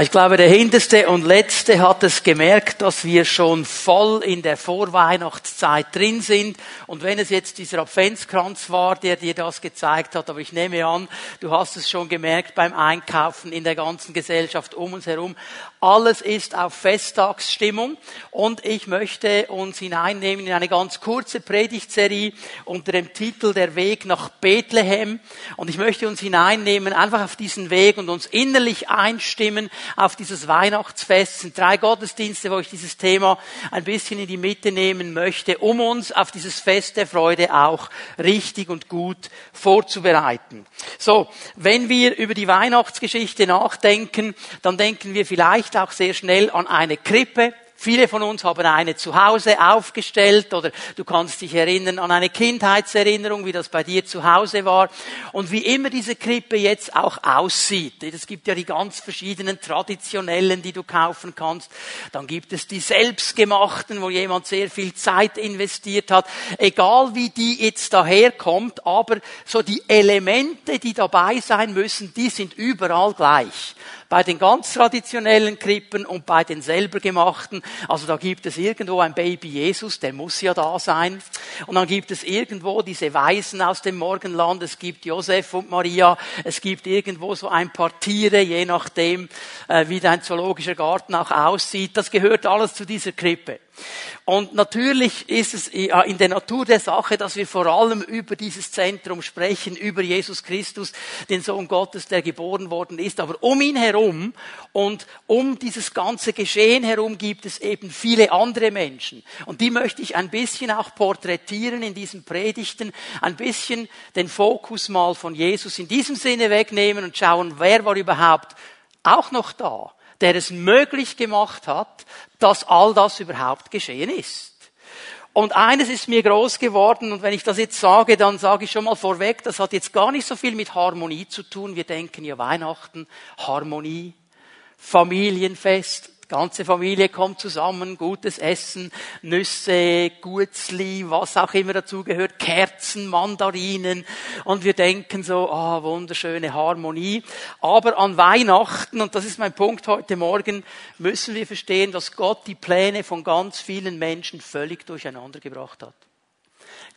Ich glaube, der Hinterste und Letzte hat es gemerkt, dass wir schon voll in der Vorweihnachtszeit drin sind. Und wenn es jetzt dieser Adventskranz war, der dir das gezeigt hat, aber ich nehme an, du hast es schon gemerkt beim Einkaufen in der ganzen Gesellschaft um uns herum, alles ist auf Festtagsstimmung. Und ich möchte uns hineinnehmen in eine ganz kurze Predigtserie unter dem Titel Der Weg nach Bethlehem. Und ich möchte uns hineinnehmen einfach auf diesen Weg und uns innerlich einstimmen auf dieses Weihnachtsfest. Es sind drei Gottesdienste, wo ich dieses Thema ein bisschen in die Mitte nehmen möchte, um uns auf dieses Fest der Freude auch richtig und gut vorzubereiten. So, wenn wir über die Weihnachtsgeschichte nachdenken, dann denken wir vielleicht auch sehr schnell an eine Krippe, Viele von uns haben eine zu Hause aufgestellt oder du kannst dich erinnern an eine Kindheitserinnerung, wie das bei dir zu Hause war. Und wie immer diese Krippe jetzt auch aussieht. Es gibt ja die ganz verschiedenen traditionellen, die du kaufen kannst. Dann gibt es die selbstgemachten, wo jemand sehr viel Zeit investiert hat. Egal wie die jetzt daherkommt, aber so die Elemente, die dabei sein müssen, die sind überall gleich bei den ganz traditionellen Krippen und bei den selber gemachten. Also da gibt es irgendwo ein Baby Jesus, der muss ja da sein. Und dann gibt es irgendwo diese Weisen aus dem Morgenland, es gibt Josef und Maria, es gibt irgendwo so ein paar Tiere, je nachdem, äh, wie dein zoologischer Garten auch aussieht. Das gehört alles zu dieser Krippe. Und natürlich ist es in der Natur der Sache, dass wir vor allem über dieses Zentrum sprechen, über Jesus Christus, den Sohn Gottes, der geboren worden ist. Aber um ihn herum und um dieses ganze Geschehen herum gibt es eben viele andere Menschen. Und die möchte ich ein bisschen auch porträtieren in diesen Predigten, ein bisschen den Fokus mal von Jesus in diesem Sinne wegnehmen und schauen, wer war überhaupt auch noch da der es möglich gemacht hat, dass all das überhaupt geschehen ist. Und eines ist mir groß geworden, und wenn ich das jetzt sage, dann sage ich schon mal vorweg, das hat jetzt gar nicht so viel mit Harmonie zu tun. Wir denken ja Weihnachten, Harmonie, Familienfest, ganze Familie kommt zusammen, gutes Essen, Nüsse, Gutzli, was auch immer dazugehört, Kerzen, Mandarinen und wir denken so, ah, oh, wunderschöne Harmonie. Aber an Weihnachten, und das ist mein Punkt heute Morgen, müssen wir verstehen, dass Gott die Pläne von ganz vielen Menschen völlig durcheinander gebracht hat.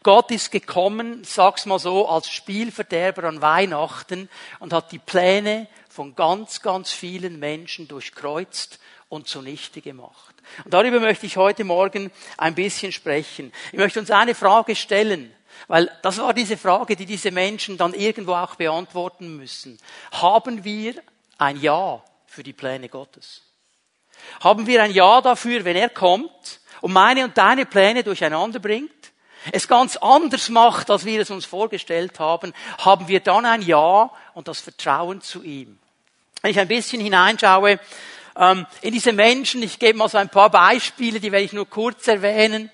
Gott ist gekommen, sag's mal so, als Spielverderber an Weihnachten und hat die Pläne von ganz, ganz vielen Menschen durchkreuzt und zunichte gemacht. Und darüber möchte ich heute Morgen ein bisschen sprechen. Ich möchte uns eine Frage stellen, weil das war diese Frage, die diese Menschen dann irgendwo auch beantworten müssen. Haben wir ein Ja für die Pläne Gottes? Haben wir ein Ja dafür, wenn er kommt und meine und deine Pläne durcheinander bringt? es ganz anders macht, als wir es uns vorgestellt haben, haben wir dann ein Ja und das Vertrauen zu ihm. Wenn ich ein bisschen hineinschaue ähm, in diese Menschen. Ich gebe mal so ein paar Beispiele, die werde ich nur kurz erwähnen.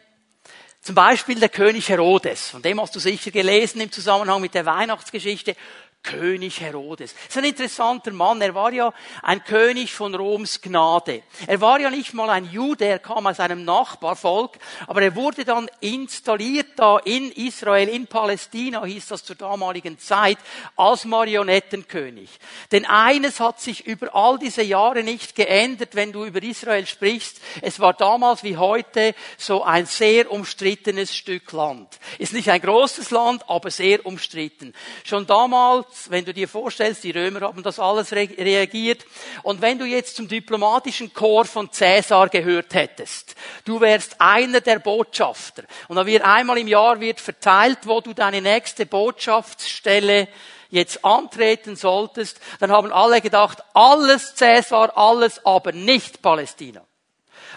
Zum Beispiel der König Herodes, von dem hast du sicher gelesen im Zusammenhang mit der Weihnachtsgeschichte. König Herodes. Das ist ein interessanter Mann. Er war ja ein König von Roms Gnade. Er war ja nicht mal ein Jude, er kam aus einem Nachbarvolk, aber er wurde dann installiert da in Israel, in Palästina hieß das zur damaligen Zeit, als Marionettenkönig. Denn eines hat sich über all diese Jahre nicht geändert, wenn du über Israel sprichst. Es war damals wie heute so ein sehr umstrittenes Stück Land. Ist nicht ein großes Land, aber sehr umstritten. Schon damals wenn du dir vorstellst, die Römer haben das alles re reagiert. Und wenn du jetzt zum diplomatischen Chor von Cäsar gehört hättest, du wärst einer der Botschafter. Und da wird einmal im Jahr wird verteilt, wo du deine nächste Botschaftsstelle jetzt antreten solltest, dann haben alle gedacht, alles Cäsar, alles, aber nicht Palästina.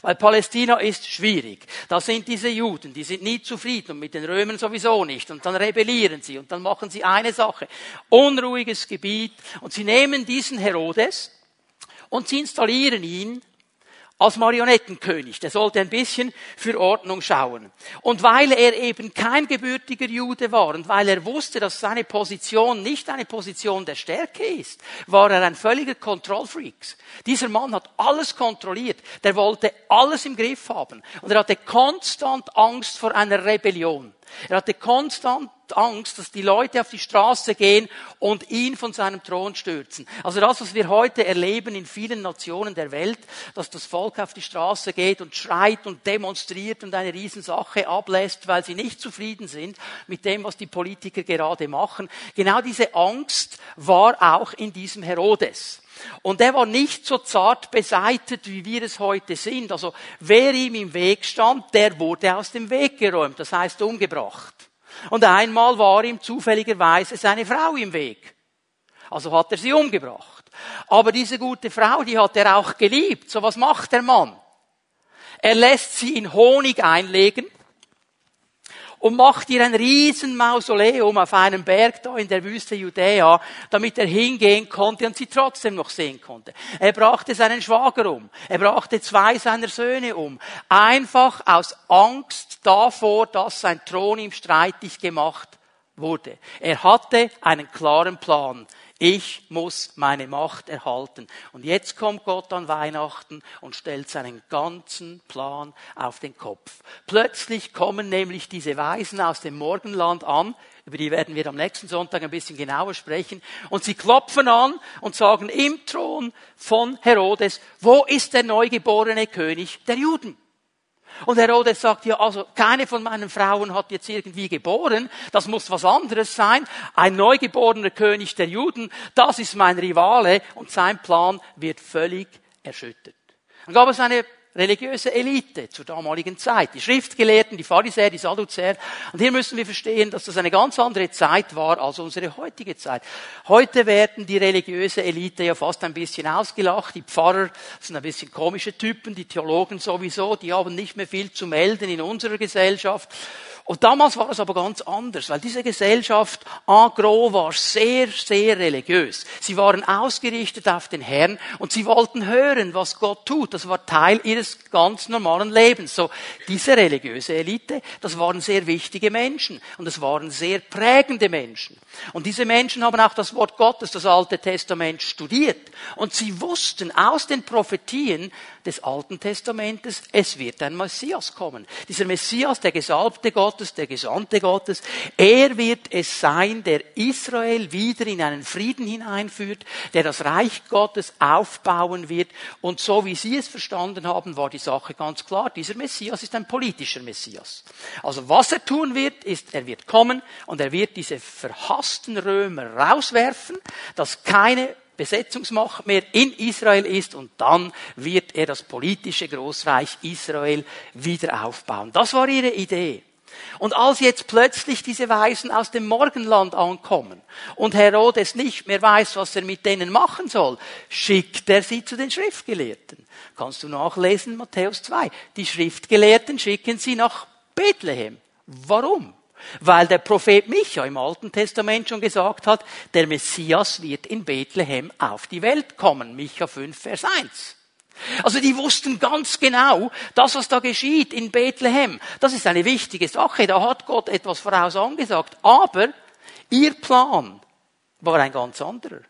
Weil Palästina ist schwierig. Da sind diese Juden, die sind nie zufrieden und mit den Römern sowieso nicht. Und dann rebellieren sie und dann machen sie eine Sache. Unruhiges Gebiet. Und sie nehmen diesen Herodes und sie installieren ihn als Marionettenkönig. Der sollte ein bisschen für Ordnung schauen. Und weil er eben kein gebürtiger Jude war und weil er wusste, dass seine Position nicht eine Position der Stärke ist, war er ein völliger Kontrollfreak. Dieser Mann hat alles kontrolliert. Der wollte alles im Griff haben. Und er hatte konstant Angst vor einer Rebellion. Er hatte konstant Angst, dass die Leute auf die Straße gehen und ihn von seinem Thron stürzen. Also das, was wir heute erleben in vielen Nationen der Welt, dass das Volk auf die Straße geht und schreit und demonstriert und eine Riesensache ablässt, weil sie nicht zufrieden sind mit dem, was die Politiker gerade machen. Genau diese Angst war auch in diesem Herodes. Und er war nicht so zart beseitet, wie wir es heute sind. Also wer ihm im Weg stand, der wurde aus dem Weg geräumt, das heißt umgebracht. Und einmal war ihm zufälligerweise seine Frau im Weg. Also hat er sie umgebracht. Aber diese gute Frau, die hat er auch geliebt. So was macht der Mann? Er lässt sie in Honig einlegen und macht ihr ein riesen Mausoleum auf einem Berg da in der Wüste Judäa, damit er hingehen konnte und sie trotzdem noch sehen konnte. Er brachte seinen Schwager um. Er brachte zwei seiner Söhne um. Einfach aus Angst davor, dass sein Thron ihm streitig gemacht wurde. Er hatte einen klaren Plan. Ich muss meine Macht erhalten. Und jetzt kommt Gott an Weihnachten und stellt seinen ganzen Plan auf den Kopf. Plötzlich kommen nämlich diese Weisen aus dem Morgenland an, über die werden wir am nächsten Sonntag ein bisschen genauer sprechen, und sie klopfen an und sagen im Thron von Herodes, wo ist der neugeborene König der Juden? Und Herodes sagt, ja, also keine von meinen Frauen hat jetzt irgendwie geboren, das muss was anderes sein. Ein neugeborener König der Juden, das ist mein Rivale und sein Plan wird völlig erschüttert. Dann gab es eine religiöse Elite zur damaligen Zeit. Die Schriftgelehrten, die Pharisäer, die Sadduzäer. Und hier müssen wir verstehen, dass das eine ganz andere Zeit war als unsere heutige Zeit. Heute werden die religiöse Elite ja fast ein bisschen ausgelacht. Die Pfarrer sind ein bisschen komische Typen, die Theologen sowieso, die haben nicht mehr viel zu melden in unserer Gesellschaft. Und damals war es aber ganz anders, weil diese Gesellschaft en gros war sehr, sehr religiös. Sie waren ausgerichtet auf den Herrn und sie wollten hören, was Gott tut. Das war Teil ihres ganz normalen Lebens. So, diese religiöse Elite, das waren sehr wichtige Menschen und es waren sehr prägende Menschen. Und diese Menschen haben auch das Wort Gottes, das Alte Testament studiert. Und sie wussten aus den Prophetien, des Alten Testamentes, es wird ein Messias kommen. Dieser Messias, der Gesalbte Gottes, der Gesandte Gottes, er wird es sein, der Israel wieder in einen Frieden hineinführt, der das Reich Gottes aufbauen wird. Und so wie Sie es verstanden haben, war die Sache ganz klar. Dieser Messias ist ein politischer Messias. Also was er tun wird, ist, er wird kommen und er wird diese verhassten Römer rauswerfen, dass keine Besetzungsmacht mehr in Israel ist und dann wird er das politische Großreich Israel wieder aufbauen. Das war ihre Idee. Und als jetzt plötzlich diese Weisen aus dem Morgenland ankommen und Herodes nicht mehr weiß, was er mit denen machen soll, schickt er sie zu den Schriftgelehrten. Kannst du nachlesen, Matthäus 2. Die Schriftgelehrten schicken sie nach Bethlehem. Warum? Weil der Prophet Micha im Alten Testament schon gesagt hat, der Messias wird in Bethlehem auf die Welt kommen. Micha 5, Vers 1. Also die wussten ganz genau, das, was da geschieht in Bethlehem, das ist eine wichtige Sache. Da hat Gott etwas voraus angesagt. Aber ihr Plan war ein ganz anderer.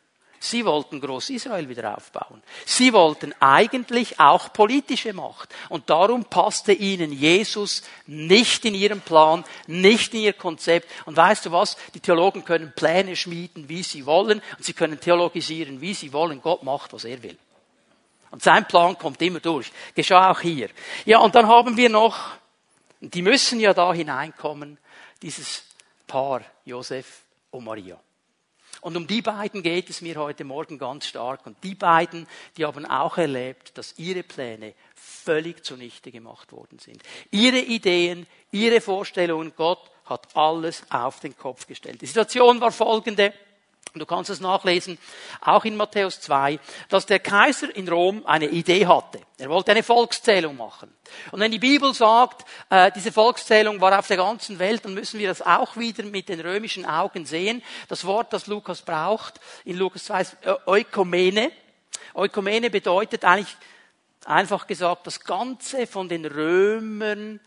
Sie wollten Groß-Israel wieder aufbauen. Sie wollten eigentlich auch politische Macht. Und darum passte ihnen Jesus nicht in ihren Plan, nicht in ihr Konzept. Und weißt du was? Die Theologen können Pläne schmieden, wie sie wollen. Und sie können theologisieren, wie sie wollen. Gott macht, was er will. Und sein Plan kommt immer durch. Geschah auch hier. Ja, und dann haben wir noch, die müssen ja da hineinkommen, dieses Paar, Josef und Maria. Und um die beiden geht es mir heute Morgen ganz stark. Und die beiden, die haben auch erlebt, dass ihre Pläne völlig zunichte gemacht worden sind. Ihre Ideen, ihre Vorstellungen, Gott hat alles auf den Kopf gestellt. Die Situation war folgende. Du kannst es nachlesen, auch in Matthäus 2, dass der Kaiser in Rom eine Idee hatte. Er wollte eine Volkszählung machen. Und wenn die Bibel sagt, äh, diese Volkszählung war auf der ganzen Welt, dann müssen wir das auch wieder mit den römischen Augen sehen. Das Wort, das Lukas braucht, in Lukas 2 ist Eukomene. Eukomene bedeutet eigentlich, einfach gesagt, das Ganze von den Römern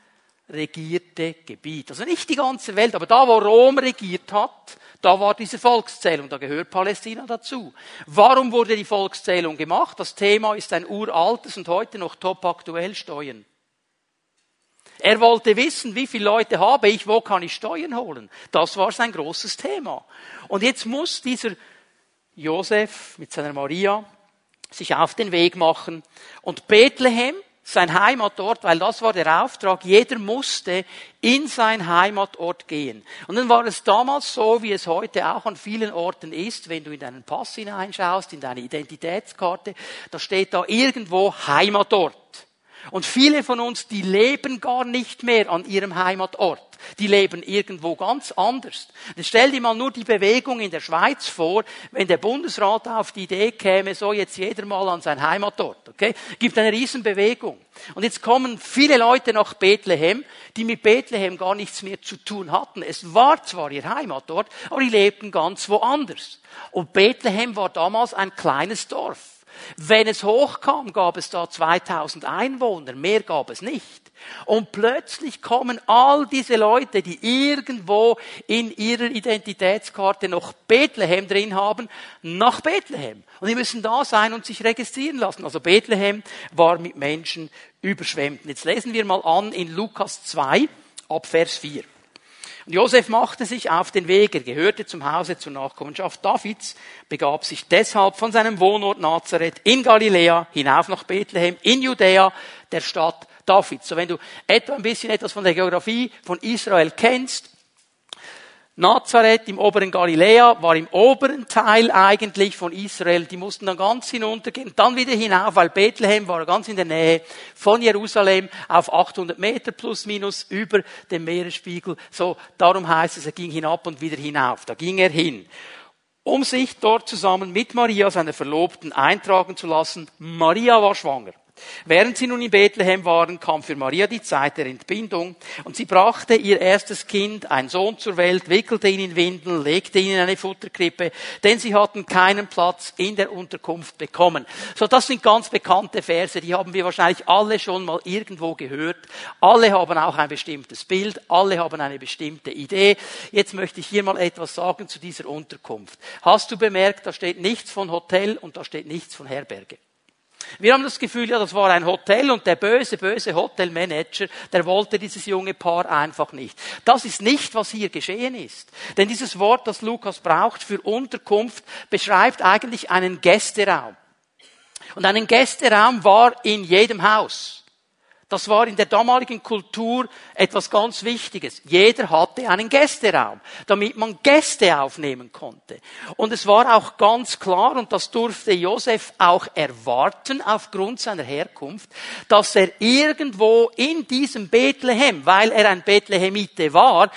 regierte Gebiet. Also nicht die ganze Welt, aber da, wo Rom regiert hat, da war diese Volkszählung, da gehört Palästina dazu. Warum wurde die Volkszählung gemacht? Das Thema ist ein uraltes und heute noch top aktuell Steuern. Er wollte wissen, wie viele Leute habe ich, wo kann ich Steuern holen. Das war sein großes Thema. Und jetzt muss dieser Josef mit seiner Maria sich auf den Weg machen und Bethlehem sein Heimatort, weil das war der Auftrag. Jeder musste in sein Heimatort gehen. Und dann war es damals so, wie es heute auch an vielen Orten ist, wenn du in deinen Pass hineinschaust, in deine Identitätskarte, da steht da irgendwo Heimatort. Und viele von uns, die leben gar nicht mehr an ihrem Heimatort. Die leben irgendwo ganz anders. Jetzt stell dir mal nur die Bewegung in der Schweiz vor, wenn der Bundesrat auf die Idee käme, so jetzt jeder mal an sein Heimatort, okay? Gibt eine Riesenbewegung. Und jetzt kommen viele Leute nach Bethlehem, die mit Bethlehem gar nichts mehr zu tun hatten. Es war zwar ihr Heimatort, aber die lebten ganz woanders. Und Bethlehem war damals ein kleines Dorf. Wenn es hochkam, gab es da 2000 Einwohner, mehr gab es nicht. Und plötzlich kommen all diese Leute, die irgendwo in ihrer Identitätskarte noch Bethlehem drin haben, nach Bethlehem. Und die müssen da sein und sich registrieren lassen. Also Bethlehem war mit Menschen überschwemmt. Jetzt lesen wir mal an in Lukas 2 ab Vers 4. Und Josef machte sich auf den Weg, er gehörte zum Hause zur Nachkommenschaft Davids, begab sich deshalb von seinem Wohnort Nazareth in Galiläa hinauf nach Bethlehem in Judäa, der Stadt Davids. So wenn du etwa ein bisschen etwas von der Geografie von Israel kennst, Nazareth im oberen Galiläa war im oberen Teil eigentlich von Israel. Die mussten dann ganz hinuntergehen, dann wieder hinauf, weil Bethlehem war ganz in der Nähe von Jerusalem auf 800 Meter plus minus über dem Meeresspiegel. So, darum heißt es, er ging hinab und wieder hinauf. Da ging er hin um sich dort zusammen mit Maria, seiner Verlobten, eintragen zu lassen. Maria war schwanger. Während sie nun in Bethlehem waren, kam für Maria die Zeit der Entbindung und sie brachte ihr erstes Kind, ein Sohn zur Welt, wickelte ihn in Windeln, legte ihn in eine Futterkrippe, denn sie hatten keinen Platz in der Unterkunft bekommen. So, das sind ganz bekannte Verse, die haben wir wahrscheinlich alle schon mal irgendwo gehört. Alle haben auch ein bestimmtes Bild, alle haben eine bestimmte Idee. Jetzt möchte ich hier mal etwas sagen zu dieser Unterkunft. Hast du bemerkt, da steht nichts von Hotel und da steht nichts von Herberge. Wir haben das Gefühl, ja, das war ein Hotel und der böse, böse Hotelmanager, der wollte dieses junge Paar einfach nicht. Das ist nicht, was hier geschehen ist. Denn dieses Wort, das Lukas braucht für Unterkunft, beschreibt eigentlich einen Gästeraum. Und einen Gästeraum war in jedem Haus. Das war in der damaligen Kultur etwas ganz Wichtiges. Jeder hatte einen Gästeraum, damit man Gäste aufnehmen konnte. Und es war auch ganz klar, und das durfte Josef auch erwarten aufgrund seiner Herkunft, dass er irgendwo in diesem Bethlehem, weil er ein Bethlehemite war,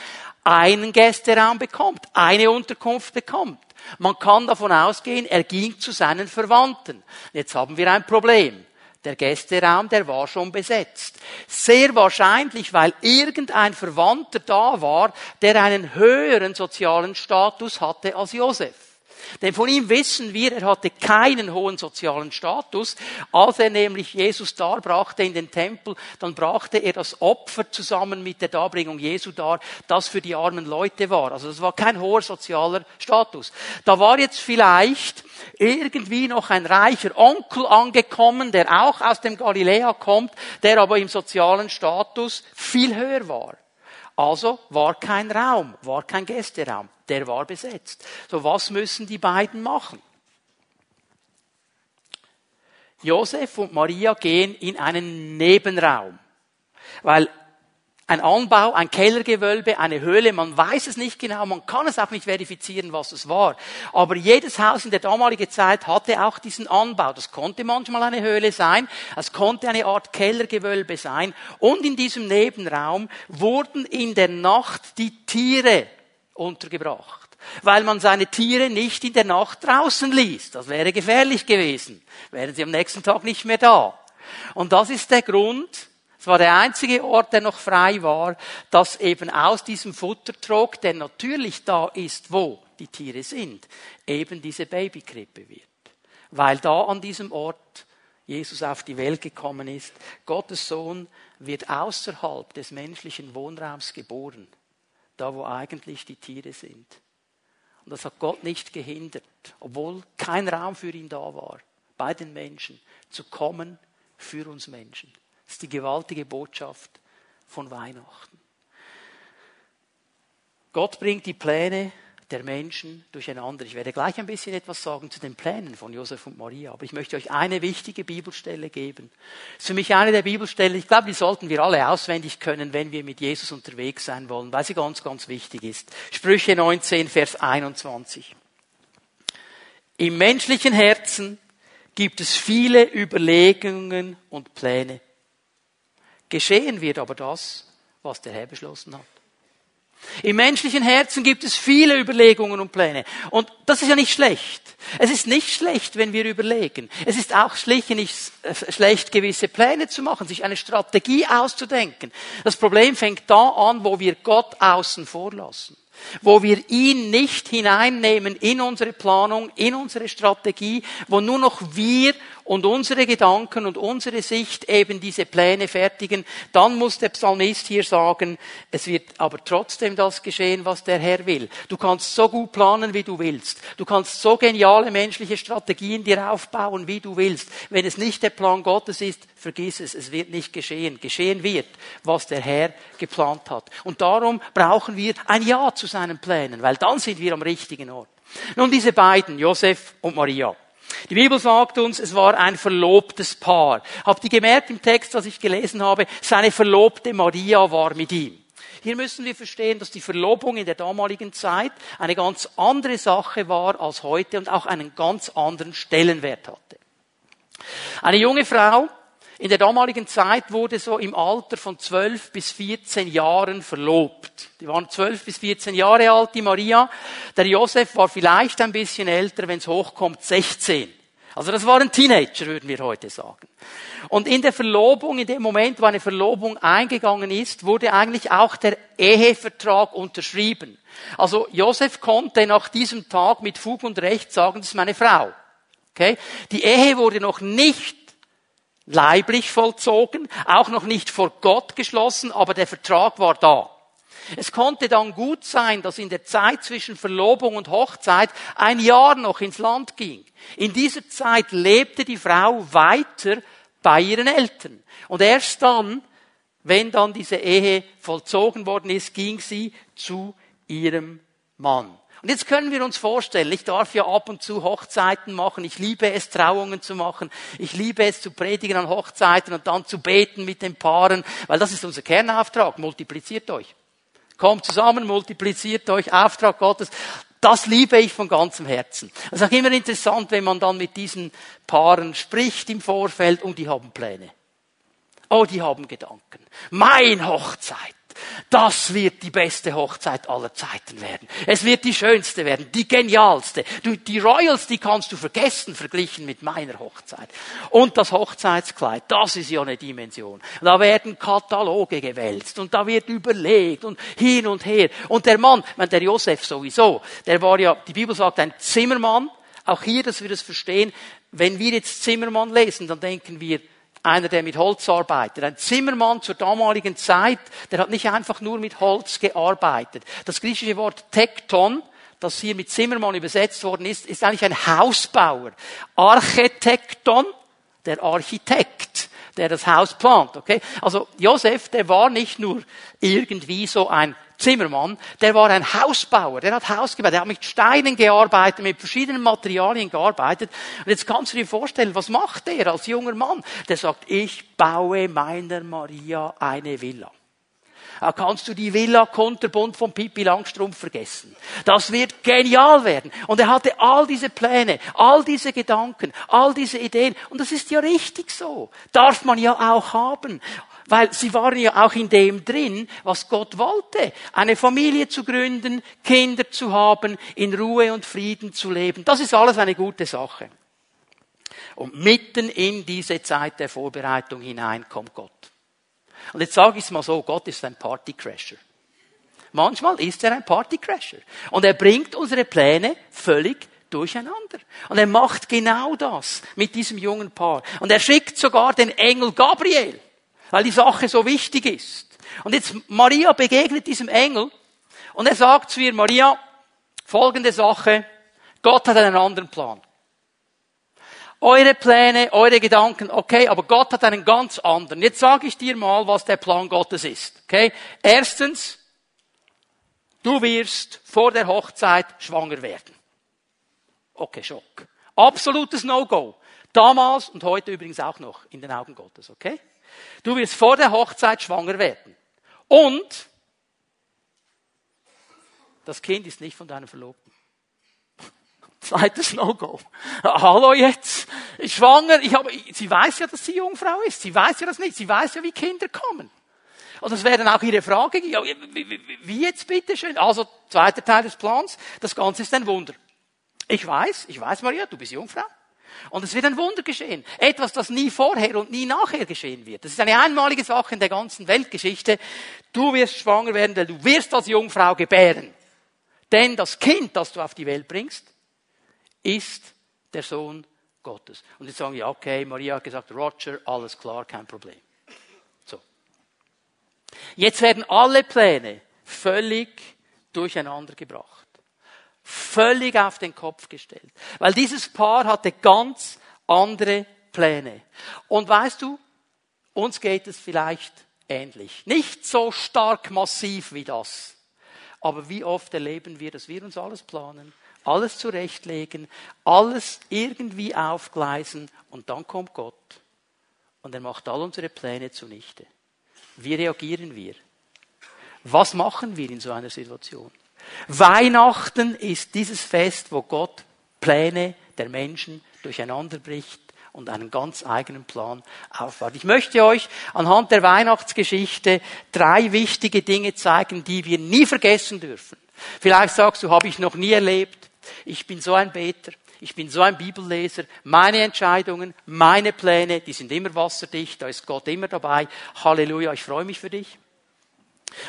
einen Gästeraum bekommt, eine Unterkunft bekommt. Man kann davon ausgehen, er ging zu seinen Verwandten. Jetzt haben wir ein Problem. Der Gästeraum, der war schon besetzt. Sehr wahrscheinlich, weil irgendein Verwandter da war, der einen höheren sozialen Status hatte als Josef. Denn von ihm wissen wir, er hatte keinen hohen sozialen Status. Als er nämlich Jesus darbrachte in den Tempel, dann brachte er das Opfer zusammen mit der Darbringung Jesu dar, das für die armen Leute war. Also das war kein hoher sozialer Status. Da war jetzt vielleicht irgendwie noch ein reicher Onkel angekommen, der auch aus dem Galiläa kommt, der aber im sozialen Status viel höher war. Also war kein Raum, war kein Gästeraum, der war besetzt. So was müssen die beiden machen? Josef und Maria gehen in einen Nebenraum, weil ein Anbau, ein Kellergewölbe, eine Höhle, man weiß es nicht genau, man kann es auch nicht verifizieren, was es war. Aber jedes Haus in der damaligen Zeit hatte auch diesen Anbau. Das konnte manchmal eine Höhle sein, es konnte eine Art Kellergewölbe sein. Und in diesem Nebenraum wurden in der Nacht die Tiere untergebracht weil man seine Tiere nicht in der Nacht draußen ließ. Das wäre gefährlich gewesen. Wären sie am nächsten Tag nicht mehr da. Und das ist der Grund, es war der einzige Ort, der noch frei war, dass eben aus diesem Futtertrog, der natürlich da ist, wo die Tiere sind, eben diese Babykrippe wird. Weil da an diesem Ort Jesus auf die Welt gekommen ist. Gottes Sohn wird außerhalb des menschlichen Wohnraums geboren. Da, wo eigentlich die Tiere sind. Und das hat Gott nicht gehindert, obwohl kein Raum für ihn da war, bei den Menschen, zu kommen für uns Menschen. Das ist die gewaltige Botschaft von Weihnachten. Gott bringt die Pläne der Menschen durcheinander. Ich werde gleich ein bisschen etwas sagen zu den Plänen von Josef und Maria, aber ich möchte euch eine wichtige Bibelstelle geben. Das ist für mich eine der Bibelstellen, ich glaube, die sollten wir alle auswendig können, wenn wir mit Jesus unterwegs sein wollen, weil sie ganz, ganz wichtig ist. Sprüche 19, Vers 21. Im menschlichen Herzen gibt es viele Überlegungen und Pläne. Geschehen wird aber das, was der Herr beschlossen hat. Im menschlichen Herzen gibt es viele Überlegungen und Pläne. Und das ist ja nicht schlecht. Es ist nicht schlecht, wenn wir überlegen. Es ist auch schlicht nicht äh, schlecht, gewisse Pläne zu machen, sich eine Strategie auszudenken. Das Problem fängt da an, wo wir Gott außen vor lassen wo wir ihn nicht hineinnehmen in unsere Planung, in unsere Strategie, wo nur noch wir und unsere Gedanken und unsere Sicht eben diese Pläne fertigen, dann muss der Psalmist hier sagen, es wird aber trotzdem das geschehen, was der Herr will. Du kannst so gut planen, wie du willst. Du kannst so geniale menschliche Strategien dir aufbauen, wie du willst. Wenn es nicht der Plan Gottes ist, vergiss es, es wird nicht geschehen. Geschehen wird, was der Herr geplant hat. Und darum brauchen wir ein Ja zu seinen Plänen, weil dann sind wir am richtigen Ort. Nun diese beiden, Josef und Maria. Die Bibel sagt uns, es war ein verlobtes Paar. Habt ihr gemerkt im Text, was ich gelesen habe? Seine Verlobte Maria war mit ihm. Hier müssen wir verstehen, dass die Verlobung in der damaligen Zeit eine ganz andere Sache war als heute und auch einen ganz anderen Stellenwert hatte. Eine junge Frau in der damaligen Zeit wurde so im Alter von 12 bis 14 Jahren verlobt. Die waren 12 bis 14 Jahre alt, die Maria. Der Josef war vielleicht ein bisschen älter, wenn es hochkommt, 16. Also das waren Teenager, würden wir heute sagen. Und in der Verlobung, in dem Moment, wo eine Verlobung eingegangen ist, wurde eigentlich auch der Ehevertrag unterschrieben. Also Josef konnte nach diesem Tag mit Fug und Recht sagen, das ist meine Frau. Okay? Die Ehe wurde noch nicht leiblich vollzogen, auch noch nicht vor Gott geschlossen, aber der Vertrag war da. Es konnte dann gut sein, dass in der Zeit zwischen Verlobung und Hochzeit ein Jahr noch ins Land ging. In dieser Zeit lebte die Frau weiter bei ihren Eltern. Und erst dann, wenn dann diese Ehe vollzogen worden ist, ging sie zu ihrem Mann. Und jetzt können wir uns vorstellen, ich darf ja ab und zu Hochzeiten machen, ich liebe es, Trauungen zu machen, ich liebe es zu predigen an Hochzeiten und dann zu beten mit den Paaren, weil das ist unser Kernauftrag, multipliziert euch. Kommt zusammen, multipliziert euch, Auftrag Gottes. Das liebe ich von ganzem Herzen. Es ist auch immer interessant, wenn man dann mit diesen Paaren spricht im Vorfeld und die haben Pläne. Oh, die haben Gedanken. Mein Hochzeit. Das wird die beste Hochzeit aller Zeiten werden. Es wird die schönste werden, die genialste. Du, die Royals, die kannst du vergessen, verglichen mit meiner Hochzeit. Und das Hochzeitskleid, das ist ja eine Dimension. Da werden Kataloge gewälzt und da wird überlegt und hin und her. Und der Mann, meine, der Josef sowieso, der war ja, die Bibel sagt, ein Zimmermann. Auch hier, dass wir das verstehen. Wenn wir jetzt Zimmermann lesen, dann denken wir, einer, der mit Holz arbeitet. Ein Zimmermann zur damaligen Zeit, der hat nicht einfach nur mit Holz gearbeitet. Das griechische Wort Tekton, das hier mit Zimmermann übersetzt worden ist, ist eigentlich ein Hausbauer. Architekton, der Architekt, der das Haus plant, okay? Also Josef, der war nicht nur irgendwie so ein Zimmermann, der war ein Hausbauer, der hat Haus gebaut, der hat mit Steinen gearbeitet, mit verschiedenen Materialien gearbeitet. Und jetzt kannst du dir vorstellen, was macht der als junger Mann? Der sagt, ich baue meiner Maria eine Villa. Da kannst du die Villa Konterbund von Pippi Langstrumpf vergessen. Das wird genial werden. Und er hatte all diese Pläne, all diese Gedanken, all diese Ideen. Und das ist ja richtig so. Darf man ja auch haben. Weil sie waren ja auch in dem drin, was Gott wollte. Eine Familie zu gründen, Kinder zu haben, in Ruhe und Frieden zu leben. Das ist alles eine gute Sache. Und mitten in diese Zeit der Vorbereitung hinein kommt Gott. Und jetzt sage ich es mal so, Gott ist ein Partycrasher. Manchmal ist er ein Partycrasher. Und er bringt unsere Pläne völlig durcheinander. Und er macht genau das mit diesem jungen Paar. Und er schickt sogar den Engel Gabriel weil die Sache so wichtig ist. Und jetzt Maria begegnet diesem Engel und er sagt zu ihr, Maria, folgende Sache, Gott hat einen anderen Plan. Eure Pläne, eure Gedanken, okay, aber Gott hat einen ganz anderen. Jetzt sage ich dir mal, was der Plan Gottes ist. Okay? Erstens, du wirst vor der Hochzeit schwanger werden. Okay, Schock. Absolutes No-Go. Damals und heute übrigens auch noch in den Augen Gottes, okay? Du wirst vor der Hochzeit schwanger werden. Und das Kind ist nicht von deinem Verlobten. Zweites No-Go. Hallo jetzt. Ich schwanger, ich habe, sie weiß ja, dass sie Jungfrau ist. Sie weiß ja das nicht. Sie weiß ja, wie Kinder kommen. Und das wäre dann auch ihre Frage. Ja, wie, wie jetzt bitte schön? Also, zweiter Teil des Plans. Das Ganze ist ein Wunder. Ich weiß, ich weiß, Maria, du bist Jungfrau. Und es wird ein Wunder geschehen. Etwas, das nie vorher und nie nachher geschehen wird. Das ist eine einmalige Sache in der ganzen Weltgeschichte. Du wirst schwanger werden, denn du wirst als Jungfrau gebären. Denn das Kind, das du auf die Welt bringst, ist der Sohn Gottes. Und jetzt sagen ja, okay, Maria hat gesagt, Roger, alles klar, kein Problem. So. Jetzt werden alle Pläne völlig durcheinander gebracht völlig auf den Kopf gestellt. Weil dieses Paar hatte ganz andere Pläne. Und weißt du, uns geht es vielleicht ähnlich. Nicht so stark massiv wie das. Aber wie oft erleben wir, dass wir uns alles planen, alles zurechtlegen, alles irgendwie aufgleisen und dann kommt Gott und er macht all unsere Pläne zunichte. Wie reagieren wir? Was machen wir in so einer Situation? Weihnachten ist dieses Fest, wo Gott Pläne der Menschen durcheinander bricht und einen ganz eigenen Plan aufbaut. Ich möchte euch anhand der Weihnachtsgeschichte drei wichtige Dinge zeigen, die wir nie vergessen dürfen. Vielleicht sagst du, habe ich noch nie erlebt. Ich bin so ein Beter. Ich bin so ein Bibelleser. Meine Entscheidungen, meine Pläne, die sind immer wasserdicht. Da ist Gott immer dabei. Halleluja, ich freue mich für dich.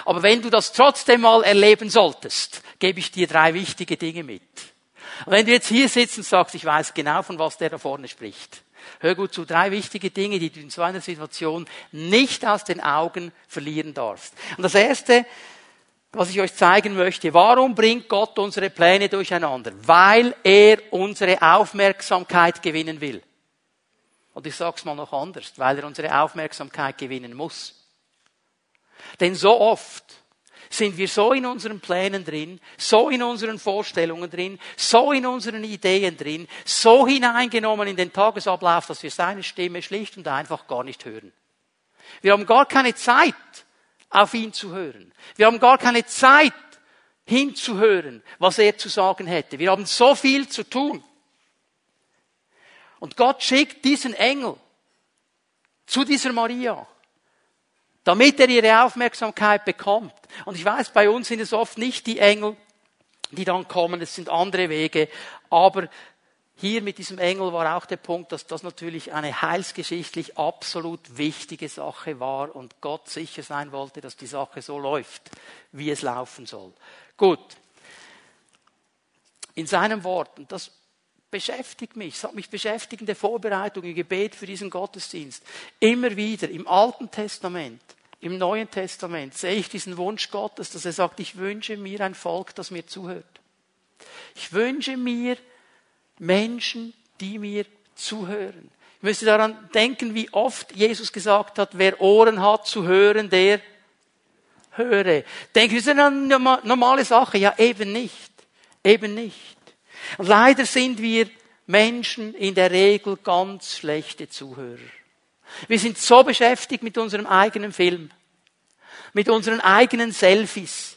Aber wenn du das trotzdem mal erleben solltest, gebe ich dir drei wichtige Dinge mit. Wenn du jetzt hier sitzt und sagst, ich weiß genau, von was der da vorne spricht, hör gut zu, drei wichtige Dinge, die du in so einer Situation nicht aus den Augen verlieren darfst. Und das erste, was ich euch zeigen möchte, warum bringt Gott unsere Pläne durcheinander? Weil er unsere Aufmerksamkeit gewinnen will. Und ich sag's mal noch anders, weil er unsere Aufmerksamkeit gewinnen muss. Denn so oft sind wir so in unseren Plänen drin, so in unseren Vorstellungen drin, so in unseren Ideen drin, so hineingenommen in den Tagesablauf, dass wir seine Stimme schlicht und einfach gar nicht hören. Wir haben gar keine Zeit, auf ihn zu hören. Wir haben gar keine Zeit, hinzuhören, was er zu sagen hätte. Wir haben so viel zu tun. Und Gott schickt diesen Engel zu dieser Maria damit er ihre Aufmerksamkeit bekommt. Und ich weiß, bei uns sind es oft nicht die Engel, die dann kommen, es sind andere Wege, aber hier mit diesem Engel war auch der Punkt, dass das natürlich eine heilsgeschichtlich absolut wichtige Sache war und Gott sicher sein wollte, dass die Sache so läuft, wie es laufen soll. Gut. In seinem Wort, und das beschäftigt mich, es hat mich beschäftigt in der Vorbereitung, im Gebet für diesen Gottesdienst. Immer wieder im Alten Testament, im Neuen Testament sehe ich diesen Wunsch Gottes, dass er sagt, ich wünsche mir ein Volk, das mir zuhört. Ich wünsche mir Menschen, die mir zuhören. Ich müsste daran denken, wie oft Jesus gesagt hat, wer Ohren hat zu hören, der höre. Denke, das ist eine normale Sache. Ja, eben nicht. Eben nicht. Leider sind wir Menschen in der Regel ganz schlechte Zuhörer. Wir sind so beschäftigt mit unserem eigenen Film, mit unseren eigenen Selfies,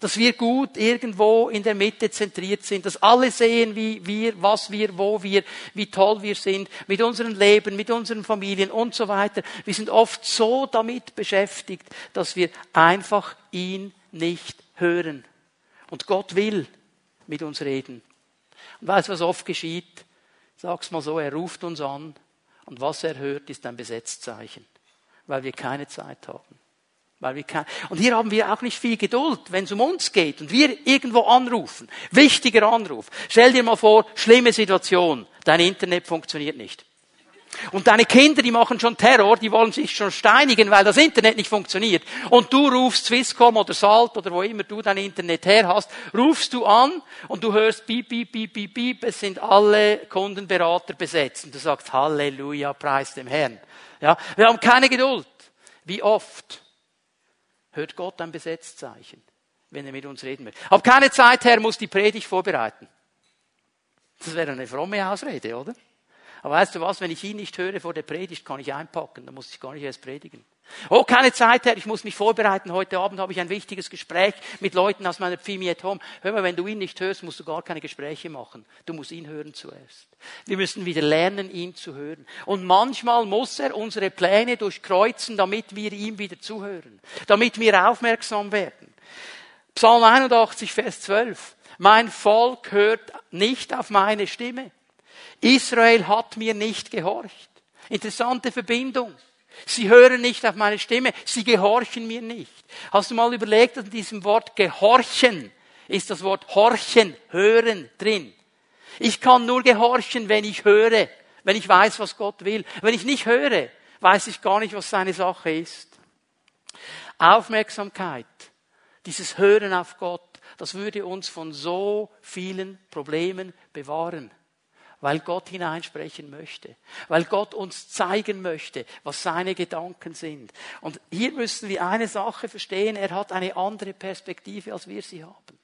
dass wir gut irgendwo in der Mitte zentriert sind, dass alle sehen, wie wir, was wir, wo wir, wie toll wir sind, mit unserem Leben, mit unseren Familien und so weiter. Wir sind oft so damit beschäftigt, dass wir einfach ihn nicht hören. Und Gott will mit uns reden. Und weißt du, was oft geschieht? Sag's mal so, er ruft uns an und was er hört, ist ein Besetzzeichen, weil wir keine Zeit haben. Weil wir kein und hier haben wir auch nicht viel Geduld, wenn es um uns geht und wir irgendwo anrufen. Wichtiger Anruf. Stell dir mal vor, schlimme Situation, dein Internet funktioniert nicht. Und deine Kinder, die machen schon Terror, die wollen sich schon steinigen, weil das Internet nicht funktioniert. Und du rufst Swisscom oder Salt oder wo immer du dein Internet her hast, rufst du an und du hörst piep, piep, piep, piep, piep, es sind alle Kundenberater besetzt. Und du sagst Halleluja, preis dem Herrn. Ja, wir haben keine Geduld. Wie oft hört Gott ein Besetzzeichen, wenn er mit uns reden will. Hab keine Zeit, Herr, muss die Predigt vorbereiten. Das wäre eine fromme Ausrede, oder? Aber weißt du was, wenn ich ihn nicht höre vor der Predigt, kann ich einpacken, dann muss ich gar nicht erst predigen. Oh, keine Zeit, Herr, ich muss mich vorbereiten. Heute Abend habe ich ein wichtiges Gespräch mit Leuten aus meiner Pfimi at Home. Hör mal, wenn du ihn nicht hörst, musst du gar keine Gespräche machen. Du musst ihn hören zuerst. Wir müssen wieder lernen, ihn zu hören. Und manchmal muss er unsere Pläne durchkreuzen, damit wir ihm wieder zuhören. Damit wir aufmerksam werden. Psalm 81, Vers 12. Mein Volk hört nicht auf meine Stimme. Israel hat mir nicht gehorcht. Interessante Verbindung. Sie hören nicht auf meine Stimme, sie gehorchen mir nicht. Hast du mal überlegt, in diesem Wort gehorchen ist das Wort horchen, hören drin. Ich kann nur gehorchen, wenn ich höre, wenn ich weiß, was Gott will. Wenn ich nicht höre, weiß ich gar nicht, was seine Sache ist. Aufmerksamkeit, dieses Hören auf Gott, das würde uns von so vielen Problemen bewahren weil Gott hineinsprechen möchte, weil Gott uns zeigen möchte, was seine Gedanken sind. Und hier müssen wir eine Sache verstehen, er hat eine andere Perspektive, als wir sie haben.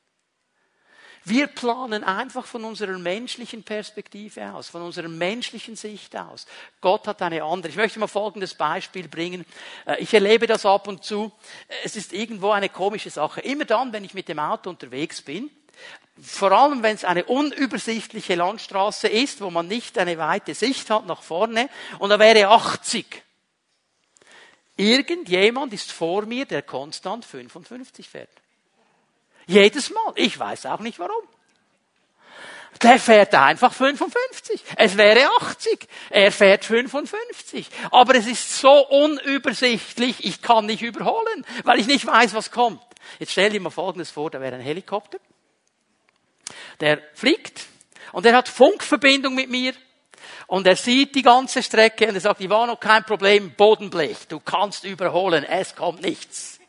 Wir planen einfach von unserer menschlichen Perspektive aus, von unserer menschlichen Sicht aus. Gott hat eine andere. Ich möchte mal folgendes Beispiel bringen. Äh, ich erlebe das ab und zu. Es ist irgendwo eine komische Sache. Immer dann, wenn ich mit dem Auto unterwegs bin, vor allem wenn es eine unübersichtliche Landstraße ist, wo man nicht eine weite Sicht hat nach vorne, und da wäre 80. Irgendjemand ist vor mir, der konstant 55 fährt. Jedes Mal. Ich weiß auch nicht warum. Der fährt einfach 55. Es wäre 80. Er fährt 55. Aber es ist so unübersichtlich, ich kann nicht überholen, weil ich nicht weiß, was kommt. Jetzt stell dir mal Folgendes vor, da wäre ein Helikopter der fliegt und er hat Funkverbindung mit mir und er sieht die ganze Strecke und er sagt, noch kein Problem, Bodenblech, du kannst überholen, es kommt nichts.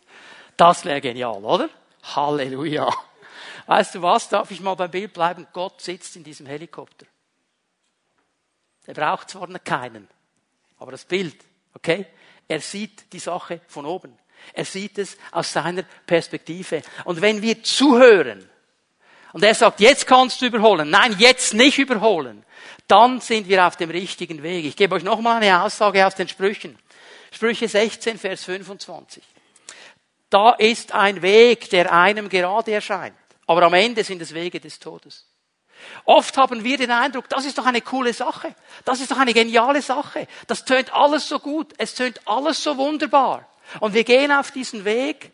Das wäre genial, oder? Halleluja. Weißt du was, darf ich mal beim Bild bleiben? Gott sitzt in diesem Helikopter. Er braucht zwar keinen, aber das Bild, okay? Er sieht die Sache von oben. Er sieht es aus seiner Perspektive. Und wenn wir zuhören, und er sagt, jetzt kannst du überholen. Nein, jetzt nicht überholen. Dann sind wir auf dem richtigen Weg. Ich gebe euch nochmal eine Aussage aus den Sprüchen. Sprüche 16, Vers 25. Da ist ein Weg, der einem gerade erscheint. Aber am Ende sind es Wege des Todes. Oft haben wir den Eindruck, das ist doch eine coole Sache. Das ist doch eine geniale Sache. Das tönt alles so gut. Es tönt alles so wunderbar. Und wir gehen auf diesen Weg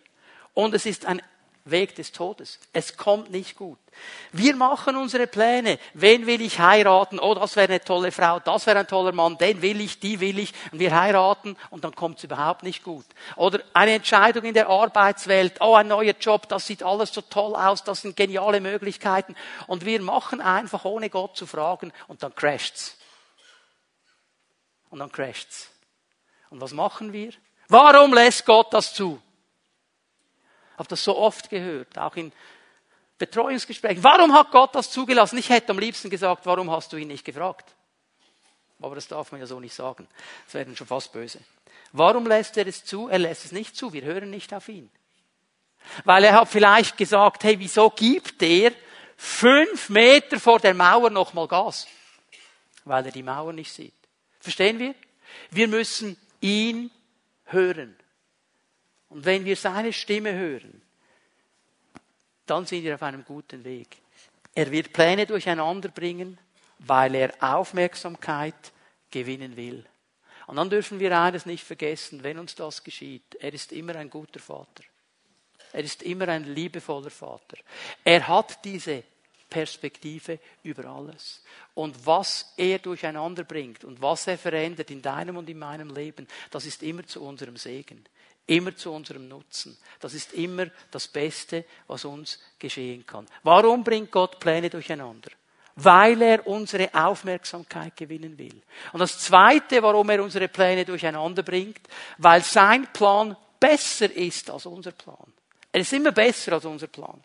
und es ist ein Weg des Todes. Es kommt nicht gut. Wir machen unsere Pläne. Wen will ich heiraten? Oh, das wäre eine tolle Frau, das wäre ein toller Mann, den will ich, die will ich. Und wir heiraten und dann kommt es überhaupt nicht gut. Oder eine Entscheidung in der Arbeitswelt. Oh, ein neuer Job, das sieht alles so toll aus, das sind geniale Möglichkeiten. Und wir machen einfach, ohne Gott zu fragen, und dann crasht's. Und dann crasht's. Und was machen wir? Warum lässt Gott das zu? Habe das so oft gehört, auch in Betreuungsgesprächen. Warum hat Gott das zugelassen? Ich hätte am liebsten gesagt, warum hast du ihn nicht gefragt? Aber das darf man ja so nicht sagen. Das wäre dann schon fast böse. Warum lässt er es zu? Er lässt es nicht zu. Wir hören nicht auf ihn. Weil er hat vielleicht gesagt, hey, wieso gibt er fünf Meter vor der Mauer nochmal Gas? Weil er die Mauer nicht sieht. Verstehen wir? Wir müssen ihn hören. Und wenn wir seine Stimme hören, dann sind wir auf einem guten Weg. Er wird Pläne durcheinander bringen, weil er Aufmerksamkeit gewinnen will. Und dann dürfen wir eines nicht vergessen, wenn uns das geschieht. Er ist immer ein guter Vater. Er ist immer ein liebevoller Vater. Er hat diese Perspektive über alles. Und was er durcheinander bringt und was er verändert in deinem und in meinem Leben, das ist immer zu unserem Segen. Immer zu unserem Nutzen. Das ist immer das Beste, was uns geschehen kann. Warum bringt Gott Pläne durcheinander? weil er unsere Aufmerksamkeit gewinnen will. Und das Zweite, warum er unsere Pläne durcheinander bringt, weil sein Plan besser ist als unser Plan. Er ist immer besser als unser Plan.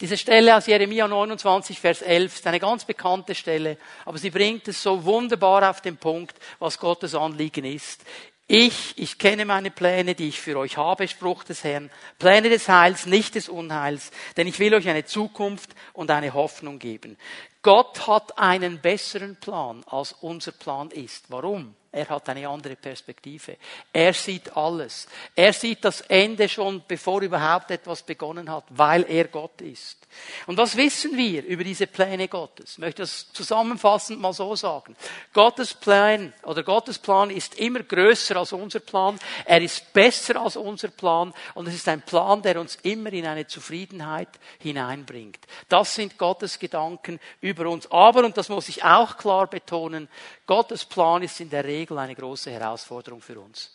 Diese Stelle aus Jeremia 29, Vers 11 ist eine ganz bekannte Stelle, aber sie bringt es so wunderbar auf den Punkt, was Gottes Anliegen ist. Ich, ich kenne meine Pläne, die ich für euch habe, Spruch des Herrn. Pläne des Heils, nicht des Unheils, denn ich will euch eine Zukunft und eine Hoffnung geben. Gott hat einen besseren Plan, als unser Plan ist. Warum? Er hat eine andere Perspektive. Er sieht alles. Er sieht das Ende schon, bevor überhaupt etwas begonnen hat, weil er Gott ist. Und was wissen wir über diese Pläne Gottes? Ich möchte das zusammenfassend mal so sagen. Gottes Plan oder Gottes Plan ist immer größer als unser Plan. Er ist besser als unser Plan und es ist ein Plan, der uns immer in eine Zufriedenheit hineinbringt. Das sind Gottes Gedanken über uns. Aber, und das muss ich auch klar betonen, Gottes Plan ist in der Regel eine große Herausforderung für uns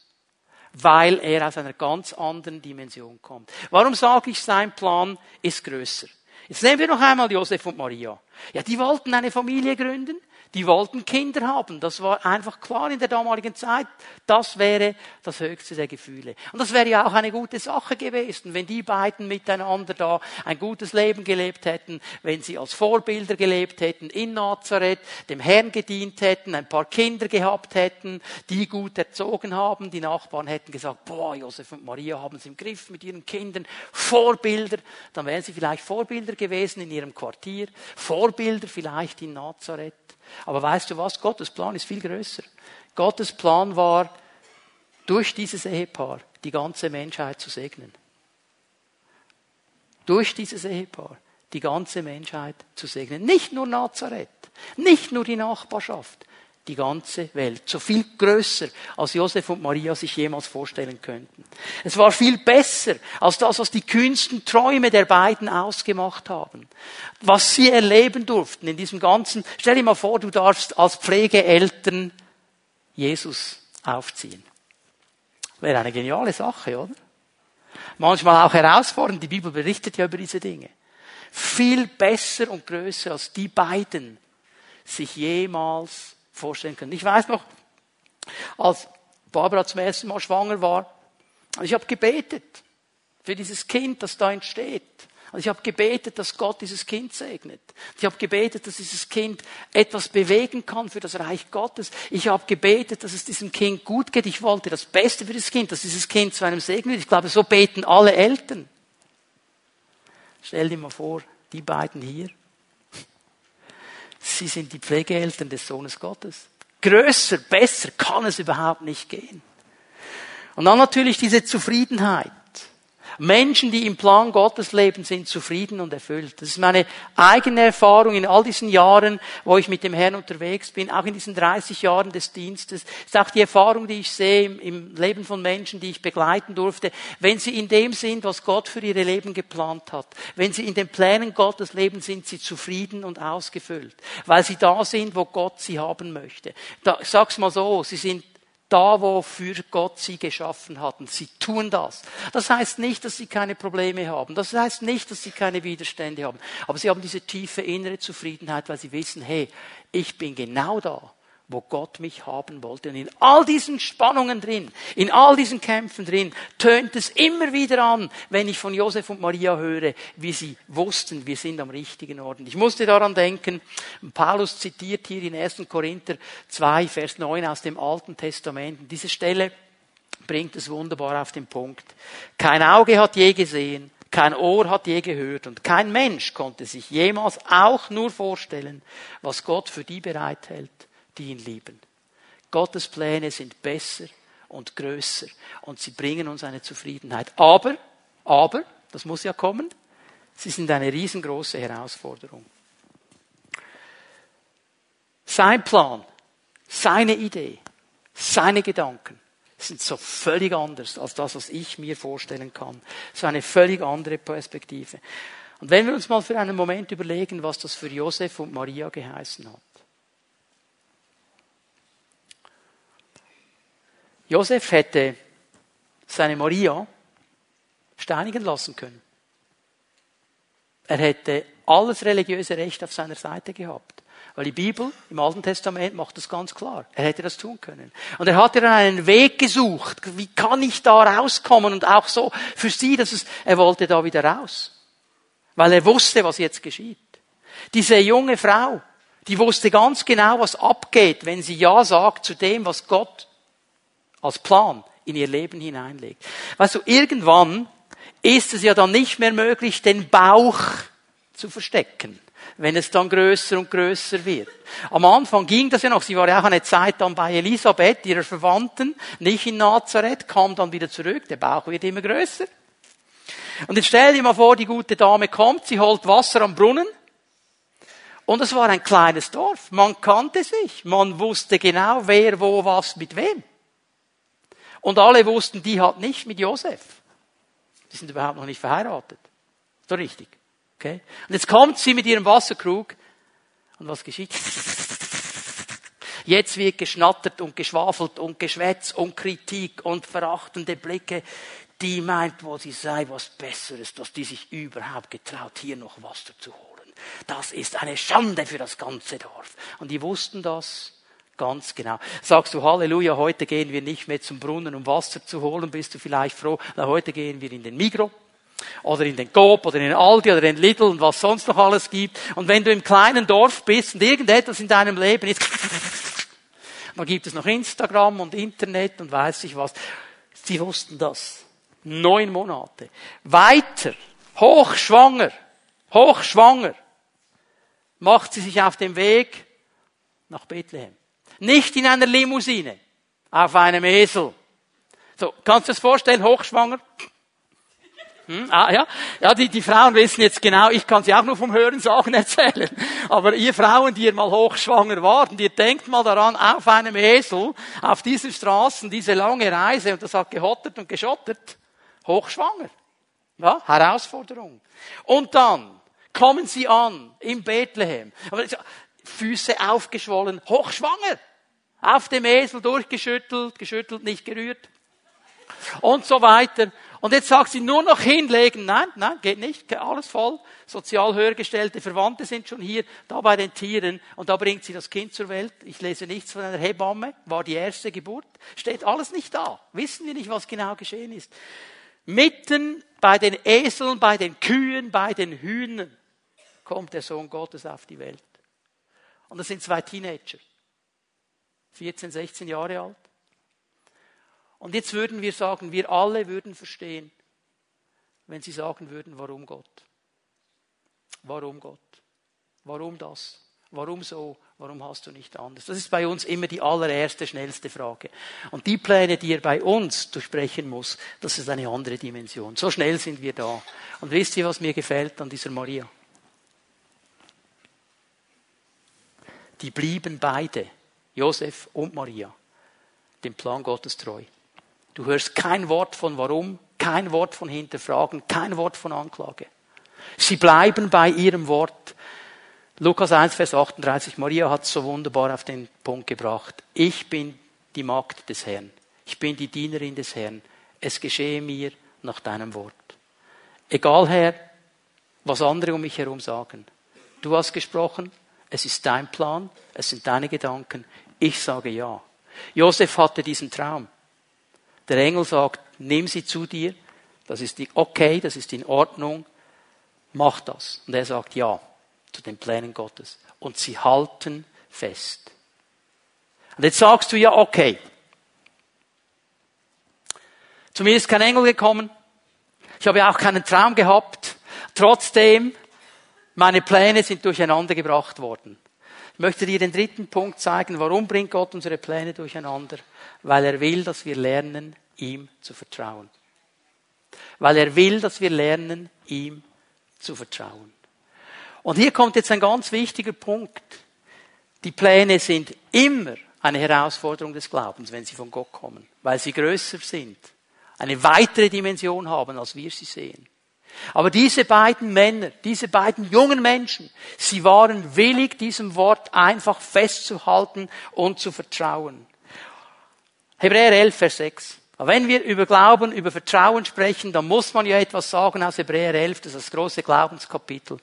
weil er aus einer ganz anderen Dimension kommt. Warum sage ich, sein Plan ist größer? Jetzt nehmen wir noch einmal Josef und Maria. Ja, die wollten eine Familie gründen. Die wollten Kinder haben. Das war einfach klar in der damaligen Zeit. Das wäre das höchste der Gefühle. Und das wäre ja auch eine gute Sache gewesen, wenn die beiden miteinander da ein gutes Leben gelebt hätten, wenn sie als Vorbilder gelebt hätten in Nazareth, dem Herrn gedient hätten, ein paar Kinder gehabt hätten, die gut erzogen haben. Die Nachbarn hätten gesagt, boah, Josef und Maria haben es im Griff mit ihren Kindern. Vorbilder. Dann wären sie vielleicht Vorbilder gewesen in ihrem Quartier. Vorbilder vielleicht in Nazareth. Aber weißt du was? Gottes Plan ist viel größer. Gottes Plan war, durch dieses Ehepaar die ganze Menschheit zu segnen. Durch dieses Ehepaar die ganze Menschheit zu segnen. Nicht nur Nazareth, nicht nur die Nachbarschaft, die ganze Welt. So viel größer, als Josef und Maria sich jemals vorstellen könnten. Es war viel besser als das, was die kühnsten Träume der beiden ausgemacht haben. Was sie erleben durften in diesem ganzen, stell dir mal vor, du darfst als Pflegeeltern Jesus aufziehen. Wäre eine geniale Sache, oder? Manchmal auch herausfordernd. Die Bibel berichtet ja über diese Dinge. Viel besser und größer als die beiden sich jemals vorstellen können. Ich weiß noch, als Barbara zum ersten Mal schwanger war, ich habe gebetet für dieses Kind, das da entsteht. Und ich habe gebetet, dass Gott dieses Kind segnet. Ich habe gebetet, dass dieses Kind etwas bewegen kann für das Reich Gottes. Ich habe gebetet, dass es diesem Kind gut geht. Ich wollte das Beste für das Kind, dass dieses Kind zu einem Segen wird. Ich glaube, so beten alle Eltern. Stell dir mal vor, die beiden hier. Sie sind die Pflegeeltern des Sohnes Gottes. Größer, besser kann es überhaupt nicht gehen. Und dann natürlich diese Zufriedenheit. Menschen, die im Plan Gottes leben, sind zufrieden und erfüllt. Das ist meine eigene Erfahrung in all diesen Jahren, wo ich mit dem Herrn unterwegs bin, auch in diesen 30 Jahren des Dienstes. Das ist auch die Erfahrung, die ich sehe im Leben von Menschen, die ich begleiten durfte. Wenn sie in dem sind, was Gott für ihre Leben geplant hat, wenn sie in den Plänen Gottes leben, sind sie zufrieden und ausgefüllt, weil sie da sind, wo Gott sie haben möchte. Da, ich sag's mal so, sie sind da, wofür Gott sie geschaffen hat. Und sie tun das. Das heißt nicht, dass sie keine Probleme haben. Das heißt nicht, dass sie keine Widerstände haben. Aber sie haben diese tiefe innere Zufriedenheit, weil sie wissen, hey, ich bin genau da, wo Gott mich haben wollte. Und in all diesen Spannungen drin, in all diesen Kämpfen drin, tönt es immer wieder an, wenn ich von Josef und Maria höre, wie sie wussten, wir sind am richtigen Ort. Ich musste daran denken, Paulus zitiert hier in 1. Korinther 2, Vers 9 aus dem Alten Testament. Und diese Stelle bringt es wunderbar auf den Punkt. Kein Auge hat je gesehen, kein Ohr hat je gehört und kein Mensch konnte sich jemals auch nur vorstellen, was Gott für die bereithält, die ihn lieben. Gottes Pläne sind besser und größer und sie bringen uns eine Zufriedenheit. Aber, aber, das muss ja kommen, sie sind eine riesengroße Herausforderung. Sein Plan, seine Idee, seine Gedanken sind so völlig anders als das, was ich mir vorstellen kann. So eine völlig andere Perspektive. Und wenn wir uns mal für einen Moment überlegen, was das für Josef und Maria geheißen hat. Josef hätte seine Maria steinigen lassen können. Er hätte alles religiöse Recht auf seiner Seite gehabt. Weil die Bibel im Alten Testament macht das ganz klar. Er hätte das tun können. Und er hat dann einen Weg gesucht. Wie kann ich da rauskommen? Und auch so für sie, dass es, er wollte da wieder raus. Weil er wusste, was jetzt geschieht. Diese junge Frau, die wusste ganz genau, was abgeht, wenn sie Ja sagt zu dem, was Gott als Plan in ihr Leben hineinlegt. Weißt du, irgendwann ist es ja dann nicht mehr möglich, den Bauch zu verstecken wenn es dann größer und größer wird. Am Anfang ging das ja noch. Sie war ja auch eine Zeit dann bei Elisabeth, ihrer Verwandten, nicht in Nazareth, kam dann wieder zurück. Der Bauch wird immer größer. Und jetzt stell dir mal vor, die gute Dame kommt, sie holt Wasser am Brunnen. Und es war ein kleines Dorf. Man kannte sich. Man wusste genau, wer wo was mit wem. Und alle wussten, die hat nicht mit Josef. Die sind überhaupt noch nicht verheiratet. So richtig. Okay? Und jetzt kommt sie mit ihrem Wasserkrug. Und was geschieht? Jetzt wird geschnattert und geschwafelt und geschwätzt und Kritik und verachtende Blicke. Die meint, wo sie sei, was Besseres, dass die sich überhaupt getraut, hier noch Wasser zu holen. Das ist eine Schande für das ganze Dorf. Und die wussten das ganz genau. Sagst du Halleluja, heute gehen wir nicht mehr zum Brunnen, um Wasser zu holen, bist du vielleicht froh. Na, heute gehen wir in den Migro oder in den Coop oder in den Aldi oder in den Lidl und was sonst noch alles gibt. Und wenn du im kleinen Dorf bist und irgendetwas in deinem Leben ist, dann gibt es noch Instagram und Internet und weiß ich was. Sie wussten das. Neun Monate. Weiter, hochschwanger, hochschwanger, macht sie sich auf den Weg nach Bethlehem. Nicht in einer Limousine, auf einem Esel. So, kannst du es vorstellen, hochschwanger? Hm? Ah, ja, ja die, die Frauen wissen jetzt genau, ich kann sie auch nur vom Hören Sachen erzählen. Aber ihr Frauen, die ihr mal hochschwanger wart, und ihr denkt mal daran, auf einem Esel, auf diesen Straßen, diese lange Reise, und das hat gehottert und geschottert, hochschwanger. Ja, Herausforderung. Und dann kommen sie an, in Bethlehem. Füße aufgeschwollen, hochschwanger. Auf dem Esel durchgeschüttelt, geschüttelt, nicht gerührt. Und so weiter. Und jetzt sagt sie nur noch hinlegen. Nein, nein, geht nicht. Alles voll. Sozial höhergestellte Verwandte sind schon hier, da bei den Tieren. Und da bringt sie das Kind zur Welt. Ich lese nichts von einer Hebamme. War die erste Geburt. Steht alles nicht da. Wissen wir nicht, was genau geschehen ist. Mitten bei den Eseln, bei den Kühen, bei den Hühnern kommt der Sohn Gottes auf die Welt. Und das sind zwei Teenager. 14, 16 Jahre alt. Und jetzt würden wir sagen, wir alle würden verstehen, wenn sie sagen würden, warum Gott? Warum Gott? Warum das? Warum so? Warum hast du nicht anders? Das ist bei uns immer die allererste, schnellste Frage. Und die Pläne, die er bei uns durchbrechen muss, das ist eine andere Dimension. So schnell sind wir da. Und wisst ihr, was mir gefällt an dieser Maria? Die blieben beide, Josef und Maria, dem Plan Gottes treu. Du hörst kein Wort von warum, kein Wort von hinterfragen, kein Wort von Anklage. Sie bleiben bei ihrem Wort. Lukas 1, Vers 38, Maria hat es so wunderbar auf den Punkt gebracht. Ich bin die Magd des Herrn. Ich bin die Dienerin des Herrn. Es geschehe mir nach deinem Wort. Egal, Herr, was andere um mich herum sagen. Du hast gesprochen, es ist dein Plan, es sind deine Gedanken. Ich sage ja. Josef hatte diesen Traum. Der Engel sagt, nimm sie zu dir, das ist okay, das ist in Ordnung, mach das. Und er sagt ja zu den Plänen Gottes. Und sie halten fest. Und jetzt sagst du ja, okay. Zu mir ist kein Engel gekommen. Ich habe auch keinen Traum gehabt. Trotzdem, meine Pläne sind durcheinander gebracht worden. Ich möchte dir den dritten Punkt zeigen. Warum bringt Gott unsere Pläne durcheinander? Weil er will, dass wir lernen, ihm zu vertrauen. Weil er will, dass wir lernen, ihm zu vertrauen. Und hier kommt jetzt ein ganz wichtiger Punkt. Die Pläne sind immer eine Herausforderung des Glaubens, wenn sie von Gott kommen, weil sie größer sind, eine weitere Dimension haben, als wir sie sehen. Aber diese beiden Männer, diese beiden jungen Menschen, sie waren willig, diesem Wort einfach festzuhalten und zu vertrauen. Hebräer 11, Vers 6. Aber wenn wir über Glauben, über Vertrauen sprechen, dann muss man ja etwas sagen aus Hebräer 11, das ist das große Glaubenskapitel.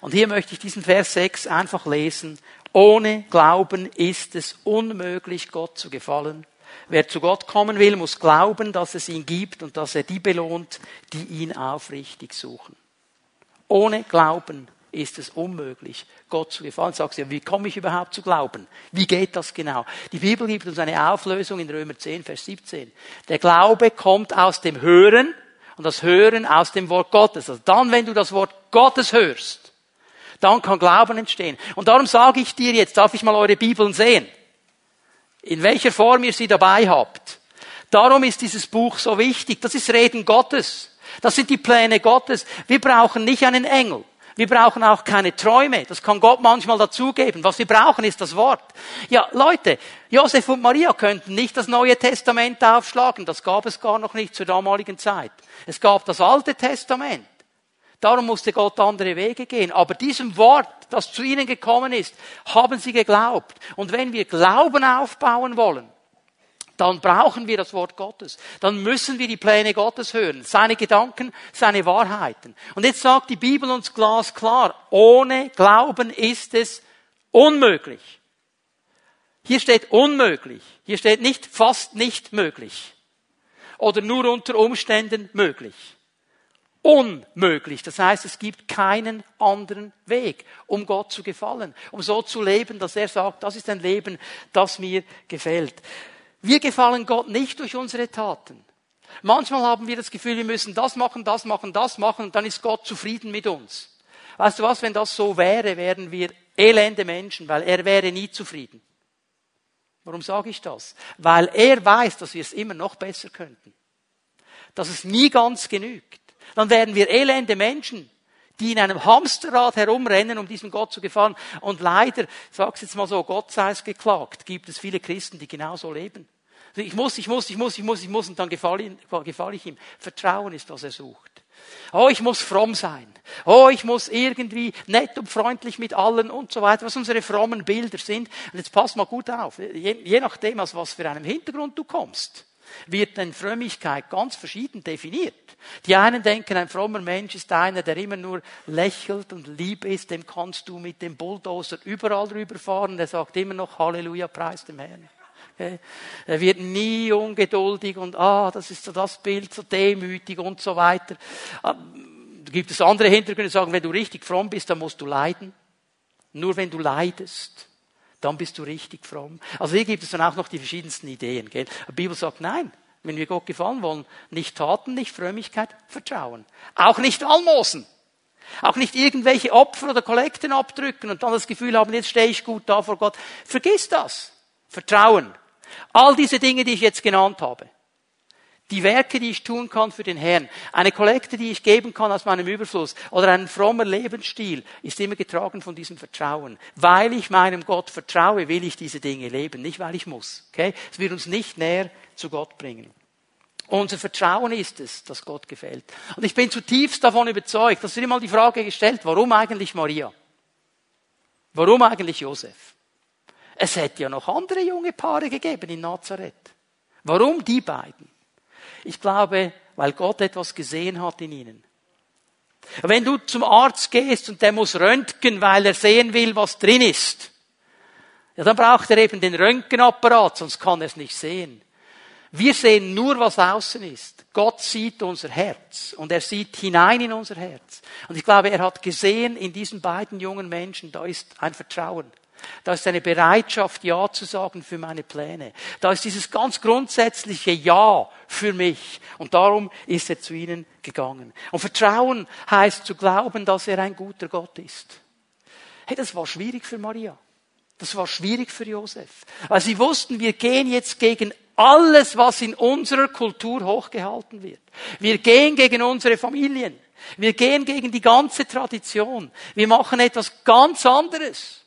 Und hier möchte ich diesen Vers 6 einfach lesen. Ohne Glauben ist es unmöglich, Gott zu gefallen. Wer zu Gott kommen will, muss glauben, dass es ihn gibt und dass er die belohnt, die ihn aufrichtig suchen. Ohne Glauben ist es unmöglich, Gott zu gefallen. Sagst du, wie komme ich überhaupt zu glauben? Wie geht das genau? Die Bibel gibt uns eine Auflösung in Römer 10, Vers 17. Der Glaube kommt aus dem Hören und das Hören aus dem Wort Gottes. Also dann, wenn du das Wort Gottes hörst, dann kann Glauben entstehen. Und darum sage ich dir jetzt, darf ich mal eure Bibeln sehen? In welcher Form ihr sie dabei habt. Darum ist dieses Buch so wichtig. Das ist Reden Gottes. Das sind die Pläne Gottes. Wir brauchen nicht einen Engel. Wir brauchen auch keine Träume. Das kann Gott manchmal dazugeben. Was wir brauchen, ist das Wort. Ja, Leute, Josef und Maria könnten nicht das Neue Testament aufschlagen. Das gab es gar noch nicht zur damaligen Zeit. Es gab das Alte Testament. Darum musste Gott andere Wege gehen. Aber diesem Wort, das zu ihnen gekommen ist, haben sie geglaubt. Und wenn wir Glauben aufbauen wollen, dann brauchen wir das Wort Gottes. Dann müssen wir die Pläne Gottes hören, seine Gedanken, seine Wahrheiten. Und jetzt sagt die Bibel uns glasklar, ohne Glauben ist es unmöglich. Hier steht unmöglich. Hier steht nicht fast nicht möglich. Oder nur unter Umständen möglich. Unmöglich. Das heißt, es gibt keinen anderen Weg, um Gott zu gefallen, um so zu leben, dass er sagt, das ist ein Leben, das mir gefällt. Wir gefallen Gott nicht durch unsere Taten. Manchmal haben wir das Gefühl, wir müssen das machen, das machen, das machen und dann ist Gott zufrieden mit uns. Weißt du was, wenn das so wäre, wären wir elende Menschen, weil er wäre nie zufrieden. Warum sage ich das? Weil er weiß, dass wir es immer noch besser könnten. Dass es nie ganz genügt. Dann wären wir elende Menschen, die in einem Hamsterrad herumrennen, um diesem Gott zu gefallen. Und leider, sag's jetzt mal so, Gott sei es geklagt, gibt es viele Christen, die genauso leben. Also ich muss, ich muss, ich muss, ich muss, ich muss und dann gefalle, gefalle ich ihm. Vertrauen ist, was er sucht. Oh, ich muss fromm sein. Oh, ich muss irgendwie nett und freundlich mit allen und so weiter, was unsere frommen Bilder sind. Und jetzt pass mal gut auf. Je, je nachdem, aus was für einem Hintergrund du kommst, wird denn Frömmigkeit ganz verschieden definiert. Die einen denken, ein frommer Mensch ist einer, der immer nur lächelt und lieb ist, dem kannst du mit dem Bulldozer überall rüberfahren, der sagt immer noch Halleluja, preis dem Herrn. Er wird nie ungeduldig und ah, das ist so das Bild, so demütig und so weiter. Ah, gibt es andere Hintergründe, die sagen, wenn du richtig fromm bist, dann musst du leiden. Nur wenn du leidest, dann bist du richtig fromm. Also hier gibt es dann auch noch die verschiedensten Ideen. Gell? Die Bibel sagt, nein, wenn wir Gott gefallen wollen, nicht Taten, nicht Frömmigkeit, Vertrauen. Auch nicht Almosen. Auch nicht irgendwelche Opfer oder Kollekten abdrücken und dann das Gefühl haben, jetzt stehe ich gut da vor Gott. Vergiss das. Vertrauen. All diese Dinge, die ich jetzt genannt habe. Die Werke, die ich tun kann für den Herrn, eine Kollekte, die ich geben kann aus meinem Überfluss oder ein frommer Lebensstil, ist immer getragen von diesem Vertrauen. Weil ich meinem Gott vertraue, will ich diese Dinge leben, nicht weil ich muss. Okay? Es wird uns nicht näher zu Gott bringen. Unser Vertrauen ist es, dass Gott gefällt. Und ich bin zutiefst davon überzeugt, dass wird immer die Frage gestellt, warum eigentlich Maria? Warum eigentlich Josef? Es hätte ja noch andere junge Paare gegeben in Nazareth. Warum die beiden? Ich glaube, weil Gott etwas gesehen hat in ihnen. Wenn du zum Arzt gehst und der muss röntgen, weil er sehen will, was drin ist, ja, dann braucht er eben den Röntgenapparat, sonst kann er es nicht sehen. Wir sehen nur, was außen ist. Gott sieht unser Herz und er sieht hinein in unser Herz. Und ich glaube, er hat gesehen in diesen beiden jungen Menschen, da ist ein Vertrauen. Da ist eine Bereitschaft, Ja zu sagen für meine Pläne. Da ist dieses ganz grundsätzliche Ja für mich. Und darum ist er zu ihnen gegangen. Und Vertrauen heißt zu glauben, dass er ein guter Gott ist. Hey, das war schwierig für Maria. Das war schwierig für Josef. Weil sie wussten, wir gehen jetzt gegen alles, was in unserer Kultur hochgehalten wird. Wir gehen gegen unsere Familien. Wir gehen gegen die ganze Tradition. Wir machen etwas ganz anderes.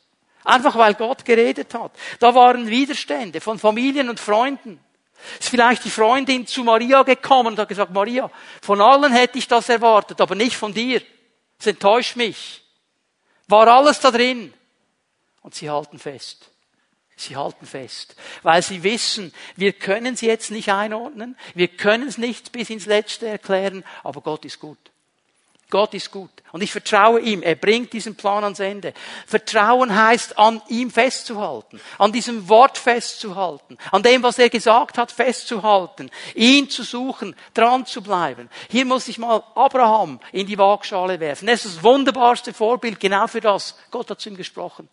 Einfach weil Gott geredet hat. Da waren Widerstände von Familien und Freunden. Ist vielleicht die Freundin zu Maria gekommen und hat gesagt, Maria, von allen hätte ich das erwartet, aber nicht von dir. Es enttäuscht mich. War alles da drin. Und sie halten fest. Sie halten fest, weil sie wissen, wir können sie jetzt nicht einordnen, wir können es nicht bis ins Letzte erklären, aber Gott ist gut. Gott ist gut. Und ich vertraue ihm. Er bringt diesen Plan ans Ende. Vertrauen heißt, an ihm festzuhalten, an diesem Wort festzuhalten, an dem, was er gesagt hat, festzuhalten, ihn zu suchen, dran zu bleiben. Hier muss ich mal Abraham in die Waagschale werfen. Das ist das wunderbarste Vorbild genau für das. Gott hat zu ihm gesprochen.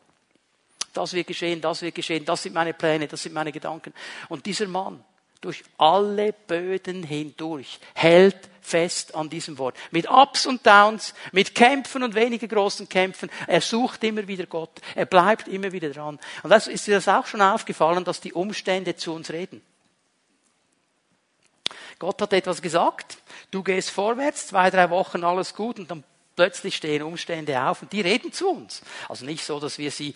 Das wird geschehen, das wird geschehen, das sind meine Pläne, das sind meine Gedanken. Und dieser Mann, durch alle Böden hindurch, hält fest an diesem Wort. Mit Ups und Downs, mit Kämpfen und weniger großen Kämpfen. Er sucht immer wieder Gott. Er bleibt immer wieder dran. Und das ist dir das auch schon aufgefallen, dass die Umstände zu uns reden. Gott hat etwas gesagt. Du gehst vorwärts, zwei, drei Wochen alles gut und dann plötzlich stehen Umstände auf und die reden zu uns. Also nicht so, dass wir sie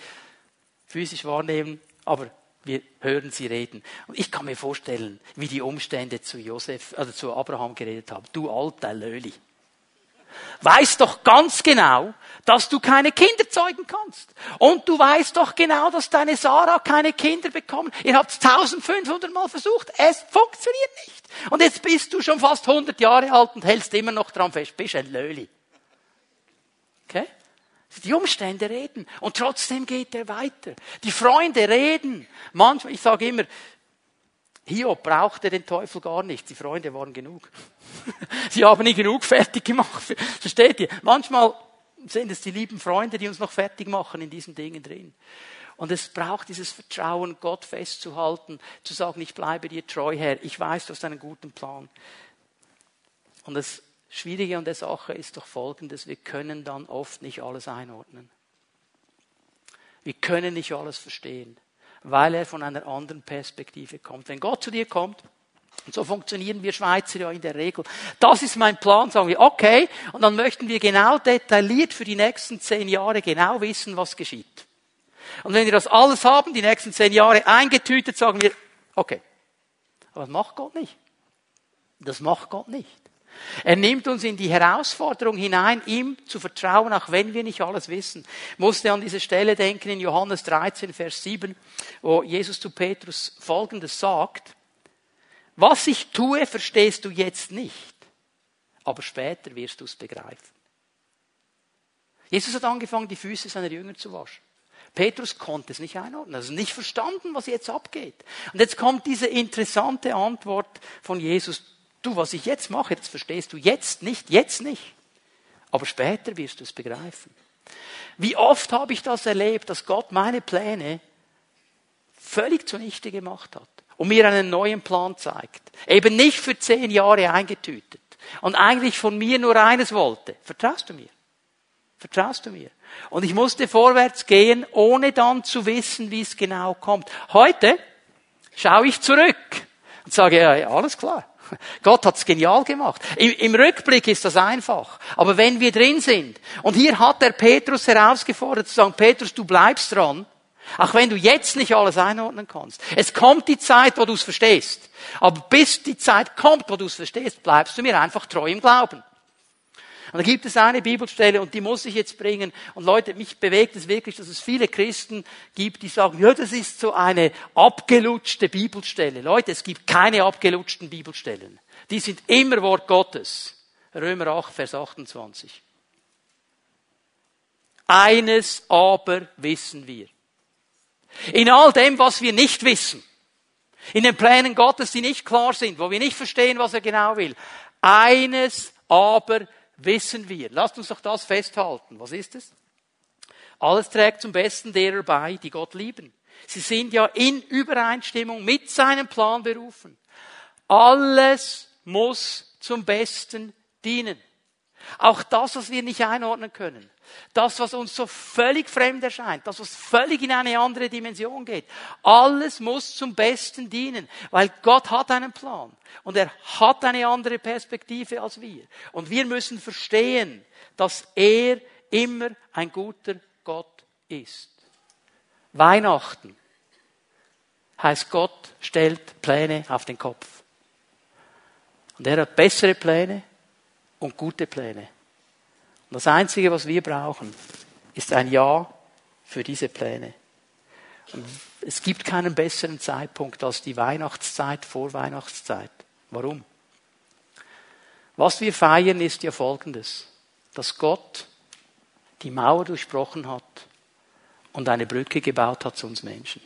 physisch wahrnehmen, aber wir hören sie reden. Und ich kann mir vorstellen, wie die Umstände zu Josef, also zu Abraham geredet haben. Du alter Löli. Weißt doch ganz genau, dass du keine Kinder zeugen kannst. Und du weißt doch genau, dass deine Sarah keine Kinder bekommt. Ihr habt es 1500 Mal versucht. Es funktioniert nicht. Und jetzt bist du schon fast 100 Jahre alt und hältst immer noch dran fest. Bist ein Löli. Okay? Die Umstände reden. Und trotzdem geht er weiter. Die Freunde reden. Manchmal, ich sage immer, Hiob brauchte den Teufel gar nicht. Die Freunde waren genug. Sie haben ihn genug fertig gemacht. Versteht ihr? Manchmal sind es die lieben Freunde, die uns noch fertig machen in diesen Dingen drin. Und es braucht dieses Vertrauen, Gott festzuhalten, zu sagen, ich bleibe dir treu, Herr. Ich weiß, du hast einen guten Plan. Und es Schwierige an der Sache ist doch folgendes, wir können dann oft nicht alles einordnen. Wir können nicht alles verstehen, weil er von einer anderen Perspektive kommt. Wenn Gott zu dir kommt, und so funktionieren wir Schweizer ja in der Regel. Das ist mein Plan, sagen wir, okay, und dann möchten wir genau detailliert für die nächsten zehn Jahre genau wissen, was geschieht. Und wenn wir das alles haben, die nächsten zehn Jahre eingetütet, sagen wir, okay. Aber das macht Gott nicht. Das macht Gott nicht. Er nimmt uns in die Herausforderung hinein, ihm zu vertrauen, auch wenn wir nicht alles wissen. Ich musste an diese Stelle denken in Johannes 13, Vers 7, wo Jesus zu Petrus Folgendes sagt. Was ich tue, verstehst du jetzt nicht, aber später wirst du es begreifen. Jesus hat angefangen, die Füße seiner Jünger zu waschen. Petrus konnte es nicht einordnen, also nicht verstanden, was jetzt abgeht. Und jetzt kommt diese interessante Antwort von Jesus du, was ich jetzt mache, das verstehst du jetzt nicht, jetzt nicht. Aber später wirst du es begreifen. Wie oft habe ich das erlebt, dass Gott meine Pläne völlig zunichte gemacht hat und mir einen neuen Plan zeigt. Eben nicht für zehn Jahre eingetütet und eigentlich von mir nur eines wollte. Vertraust du mir? Vertraust du mir? Und ich musste vorwärts gehen, ohne dann zu wissen, wie es genau kommt. Heute schaue ich zurück und sage, ja, alles klar. Gott hat's genial gemacht. Im, Im, Rückblick ist das einfach. Aber wenn wir drin sind, und hier hat der Petrus herausgefordert zu sagen, Petrus, du bleibst dran, auch wenn du jetzt nicht alles einordnen kannst. Es kommt die Zeit, wo du es verstehst. Aber bis die Zeit kommt, wo du es verstehst, bleibst du mir einfach treu im Glauben. Und da gibt es eine Bibelstelle und die muss ich jetzt bringen. Und Leute, mich bewegt es wirklich, dass es viele Christen gibt, die sagen, ja, das ist so eine abgelutschte Bibelstelle. Leute, es gibt keine abgelutschten Bibelstellen. Die sind immer Wort Gottes. Römer 8, Vers 28. Eines aber wissen wir. In all dem, was wir nicht wissen, in den Plänen Gottes, die nicht klar sind, wo wir nicht verstehen, was er genau will, eines aber wissen wir. Lasst uns doch das festhalten. Was ist es? Alles trägt zum Besten derer bei, die Gott lieben. Sie sind ja in Übereinstimmung mit seinem Plan berufen. Alles muss zum Besten dienen. Auch das, was wir nicht einordnen können. Das, was uns so völlig fremd erscheint. Das, was völlig in eine andere Dimension geht. Alles muss zum Besten dienen. Weil Gott hat einen Plan. Und er hat eine andere Perspektive als wir. Und wir müssen verstehen, dass er immer ein guter Gott ist. Weihnachten heißt Gott stellt Pläne auf den Kopf. Und er hat bessere Pläne und gute Pläne. Und das Einzige, was wir brauchen, ist ein Ja für diese Pläne. Und es gibt keinen besseren Zeitpunkt als die Weihnachtszeit vor Weihnachtszeit. Warum? Was wir feiern ist ja Folgendes, dass Gott die Mauer durchbrochen hat und eine Brücke gebaut hat zu uns Menschen.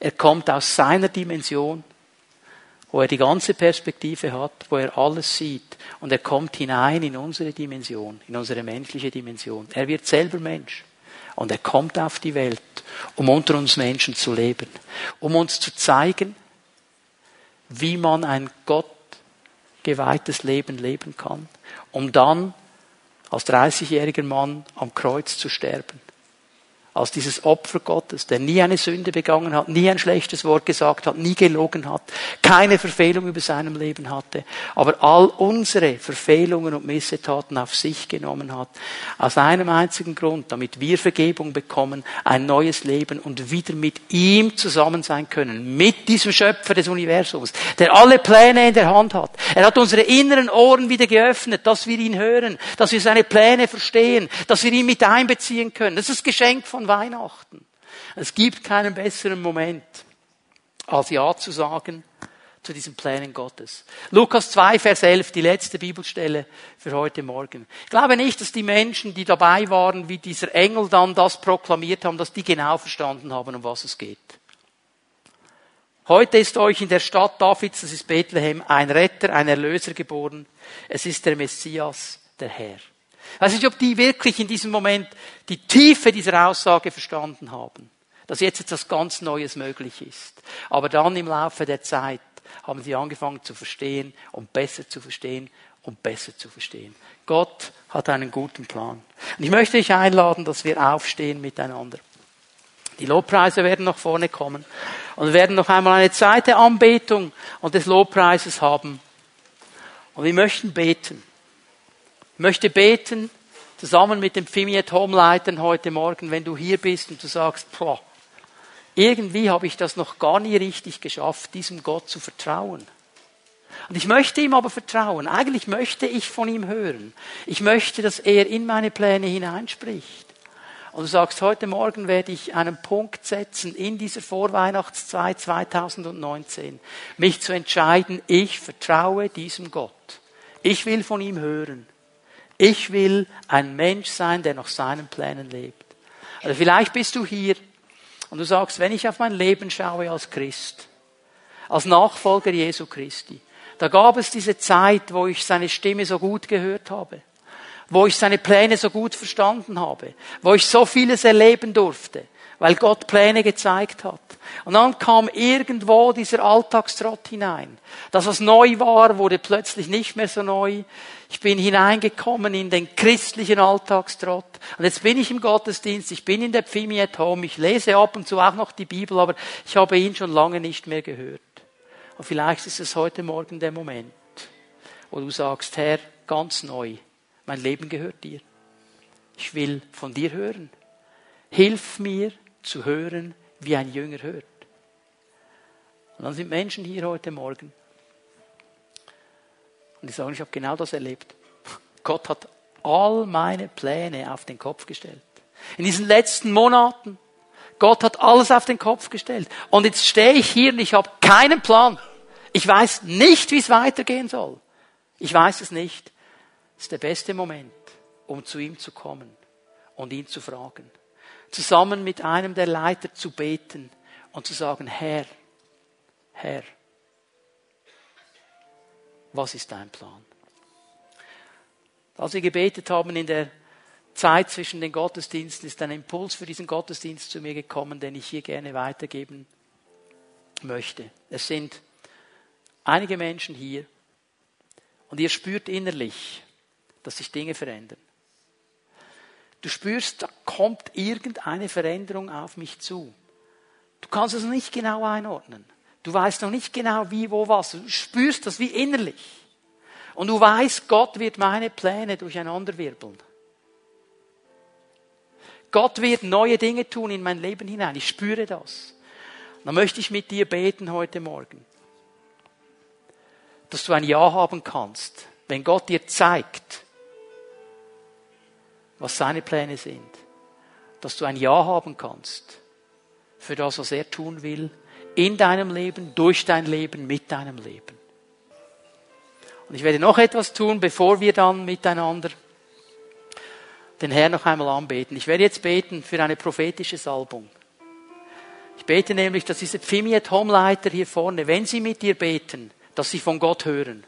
Er kommt aus seiner Dimension, wo er die ganze Perspektive hat, wo er alles sieht. Und er kommt hinein in unsere Dimension, in unsere menschliche Dimension. Er wird selber Mensch. Und er kommt auf die Welt, um unter uns Menschen zu leben, um uns zu zeigen, wie man ein Gott geweihtes Leben leben kann, um dann als 30-jähriger Mann am Kreuz zu sterben als dieses Opfer Gottes, der nie eine Sünde begangen hat, nie ein schlechtes Wort gesagt hat, nie gelogen hat, keine Verfehlung über seinem Leben hatte, aber all unsere Verfehlungen und Missetaten auf sich genommen hat, aus einem einzigen Grund, damit wir Vergebung bekommen, ein neues Leben und wieder mit ihm zusammen sein können, mit diesem Schöpfer des Universums, der alle Pläne in der Hand hat. Er hat unsere inneren Ohren wieder geöffnet, dass wir ihn hören, dass wir seine Pläne verstehen, dass wir ihn mit einbeziehen können. Das ist das Geschenk von Weihnachten. Es gibt keinen besseren Moment, als Ja zu sagen zu diesen Plänen Gottes. Lukas 2, Vers 11, die letzte Bibelstelle für heute Morgen. Ich glaube nicht, dass die Menschen, die dabei waren, wie dieser Engel dann das proklamiert haben, dass die genau verstanden haben, um was es geht. Heute ist euch in der Stadt Davids, das ist Bethlehem, ein Retter, ein Erlöser geboren. Es ist der Messias, der Herr. Ich weiß nicht, ob die wirklich in diesem Moment die Tiefe dieser Aussage verstanden haben. Dass jetzt etwas ganz Neues möglich ist. Aber dann im Laufe der Zeit haben sie angefangen zu verstehen und besser zu verstehen und besser zu verstehen. Gott hat einen guten Plan. Und ich möchte dich einladen, dass wir aufstehen miteinander. Die Lobpreise werden nach vorne kommen und werden noch einmal eine Zeit der Anbetung und des Lobpreises haben. Und wir möchten beten. Möchte beten, zusammen mit dem Fimiet Home Leitern heute Morgen, wenn du hier bist und du sagst, boah, irgendwie habe ich das noch gar nie richtig geschafft, diesem Gott zu vertrauen. Und ich möchte ihm aber vertrauen. Eigentlich möchte ich von ihm hören. Ich möchte, dass er in meine Pläne hineinspricht. Und du sagst, heute Morgen werde ich einen Punkt setzen in dieser Vorweihnachtszeit 2019, mich zu entscheiden, ich vertraue diesem Gott. Ich will von ihm hören. Ich will ein Mensch sein, der nach seinen Plänen lebt. Also vielleicht bist du hier und du sagst, wenn ich auf mein Leben schaue als Christ, als Nachfolger Jesu Christi, da gab es diese Zeit, wo ich seine Stimme so gut gehört habe, wo ich seine Pläne so gut verstanden habe, wo ich so vieles erleben durfte, weil Gott Pläne gezeigt hat. Und dann kam irgendwo dieser Alltagstrott hinein. Das, was neu war, wurde plötzlich nicht mehr so neu. Ich bin hineingekommen in den christlichen Alltagstrott. Und jetzt bin ich im Gottesdienst, ich bin in der Pfimi at Home, ich lese ab und zu auch noch die Bibel, aber ich habe ihn schon lange nicht mehr gehört. Und vielleicht ist es heute Morgen der Moment, wo du sagst, Herr, ganz neu, mein Leben gehört dir. Ich will von dir hören. Hilf mir zu hören, wie ein Jünger hört. Und dann sind Menschen hier heute Morgen, und die sagen, ich habe genau das erlebt. Gott hat all meine Pläne auf den Kopf gestellt. In diesen letzten Monaten. Gott hat alles auf den Kopf gestellt. Und jetzt stehe ich hier und ich habe keinen Plan. Ich weiß nicht, wie es weitergehen soll. Ich weiß es nicht. Es ist der beste Moment, um zu ihm zu kommen und ihn zu fragen. Zusammen mit einem der Leiter zu beten und zu sagen, Herr, Herr, was ist dein Plan? Als wir gebetet haben in der Zeit zwischen den Gottesdiensten, ist ein Impuls für diesen Gottesdienst zu mir gekommen, den ich hier gerne weitergeben möchte. Es sind einige Menschen hier und ihr spürt innerlich, dass sich Dinge verändern. Du spürst, da kommt irgendeine Veränderung auf mich zu. Du kannst es nicht genau einordnen. Du weißt noch nicht genau wie, wo, was. Du spürst das wie innerlich. Und du weißt, Gott wird meine Pläne durcheinanderwirbeln. Gott wird neue Dinge tun in mein Leben hinein. Ich spüre das. dann möchte ich mit dir beten heute Morgen, dass du ein Ja haben kannst, wenn Gott dir zeigt, was seine Pläne sind, dass du ein Ja haben kannst für das, was er tun will, in deinem Leben, durch dein Leben, mit deinem Leben. Und ich werde noch etwas tun, bevor wir dann miteinander den Herrn noch einmal anbeten. Ich werde jetzt beten für eine prophetische Salbung. Ich bete nämlich, dass diese Pfimiet Homeleiter hier vorne, wenn sie mit dir beten, dass sie von Gott hören.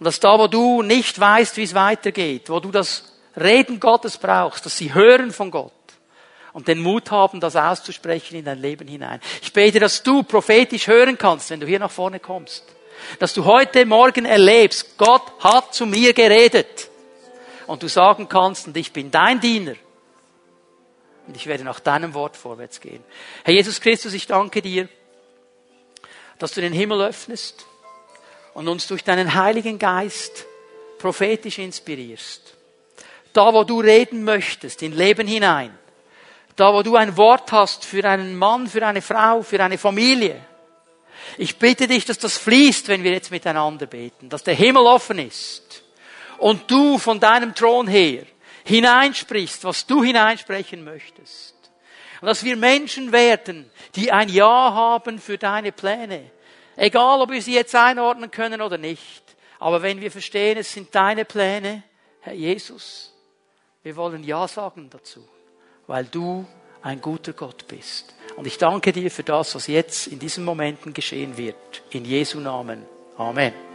Und dass da, wo du nicht weißt, wie es weitergeht, wo du das Reden Gottes brauchst, dass sie hören von Gott und den Mut haben, das auszusprechen in dein Leben hinein. Ich bete, dass du prophetisch hören kannst, wenn du hier nach vorne kommst. Dass du heute Morgen erlebst, Gott hat zu mir geredet. Und du sagen kannst, und ich bin dein Diener. Und ich werde nach deinem Wort vorwärts gehen. Herr Jesus Christus, ich danke dir, dass du den Himmel öffnest und uns durch deinen Heiligen Geist prophetisch inspirierst. Da, wo du reden möchtest, in Leben hinein. Da, wo du ein Wort hast für einen Mann, für eine Frau, für eine Familie. Ich bitte dich, dass das fließt, wenn wir jetzt miteinander beten, dass der Himmel offen ist und du von deinem Thron her hineinsprichst, was du hineinsprechen möchtest. Und dass wir Menschen werden, die ein Ja haben für deine Pläne. Egal, ob wir sie jetzt einordnen können oder nicht. Aber wenn wir verstehen, es sind deine Pläne, Herr Jesus, wir wollen Ja sagen dazu, weil du ein guter Gott bist. Und ich danke dir für das, was jetzt in diesen Momenten geschehen wird. In Jesu Namen. Amen.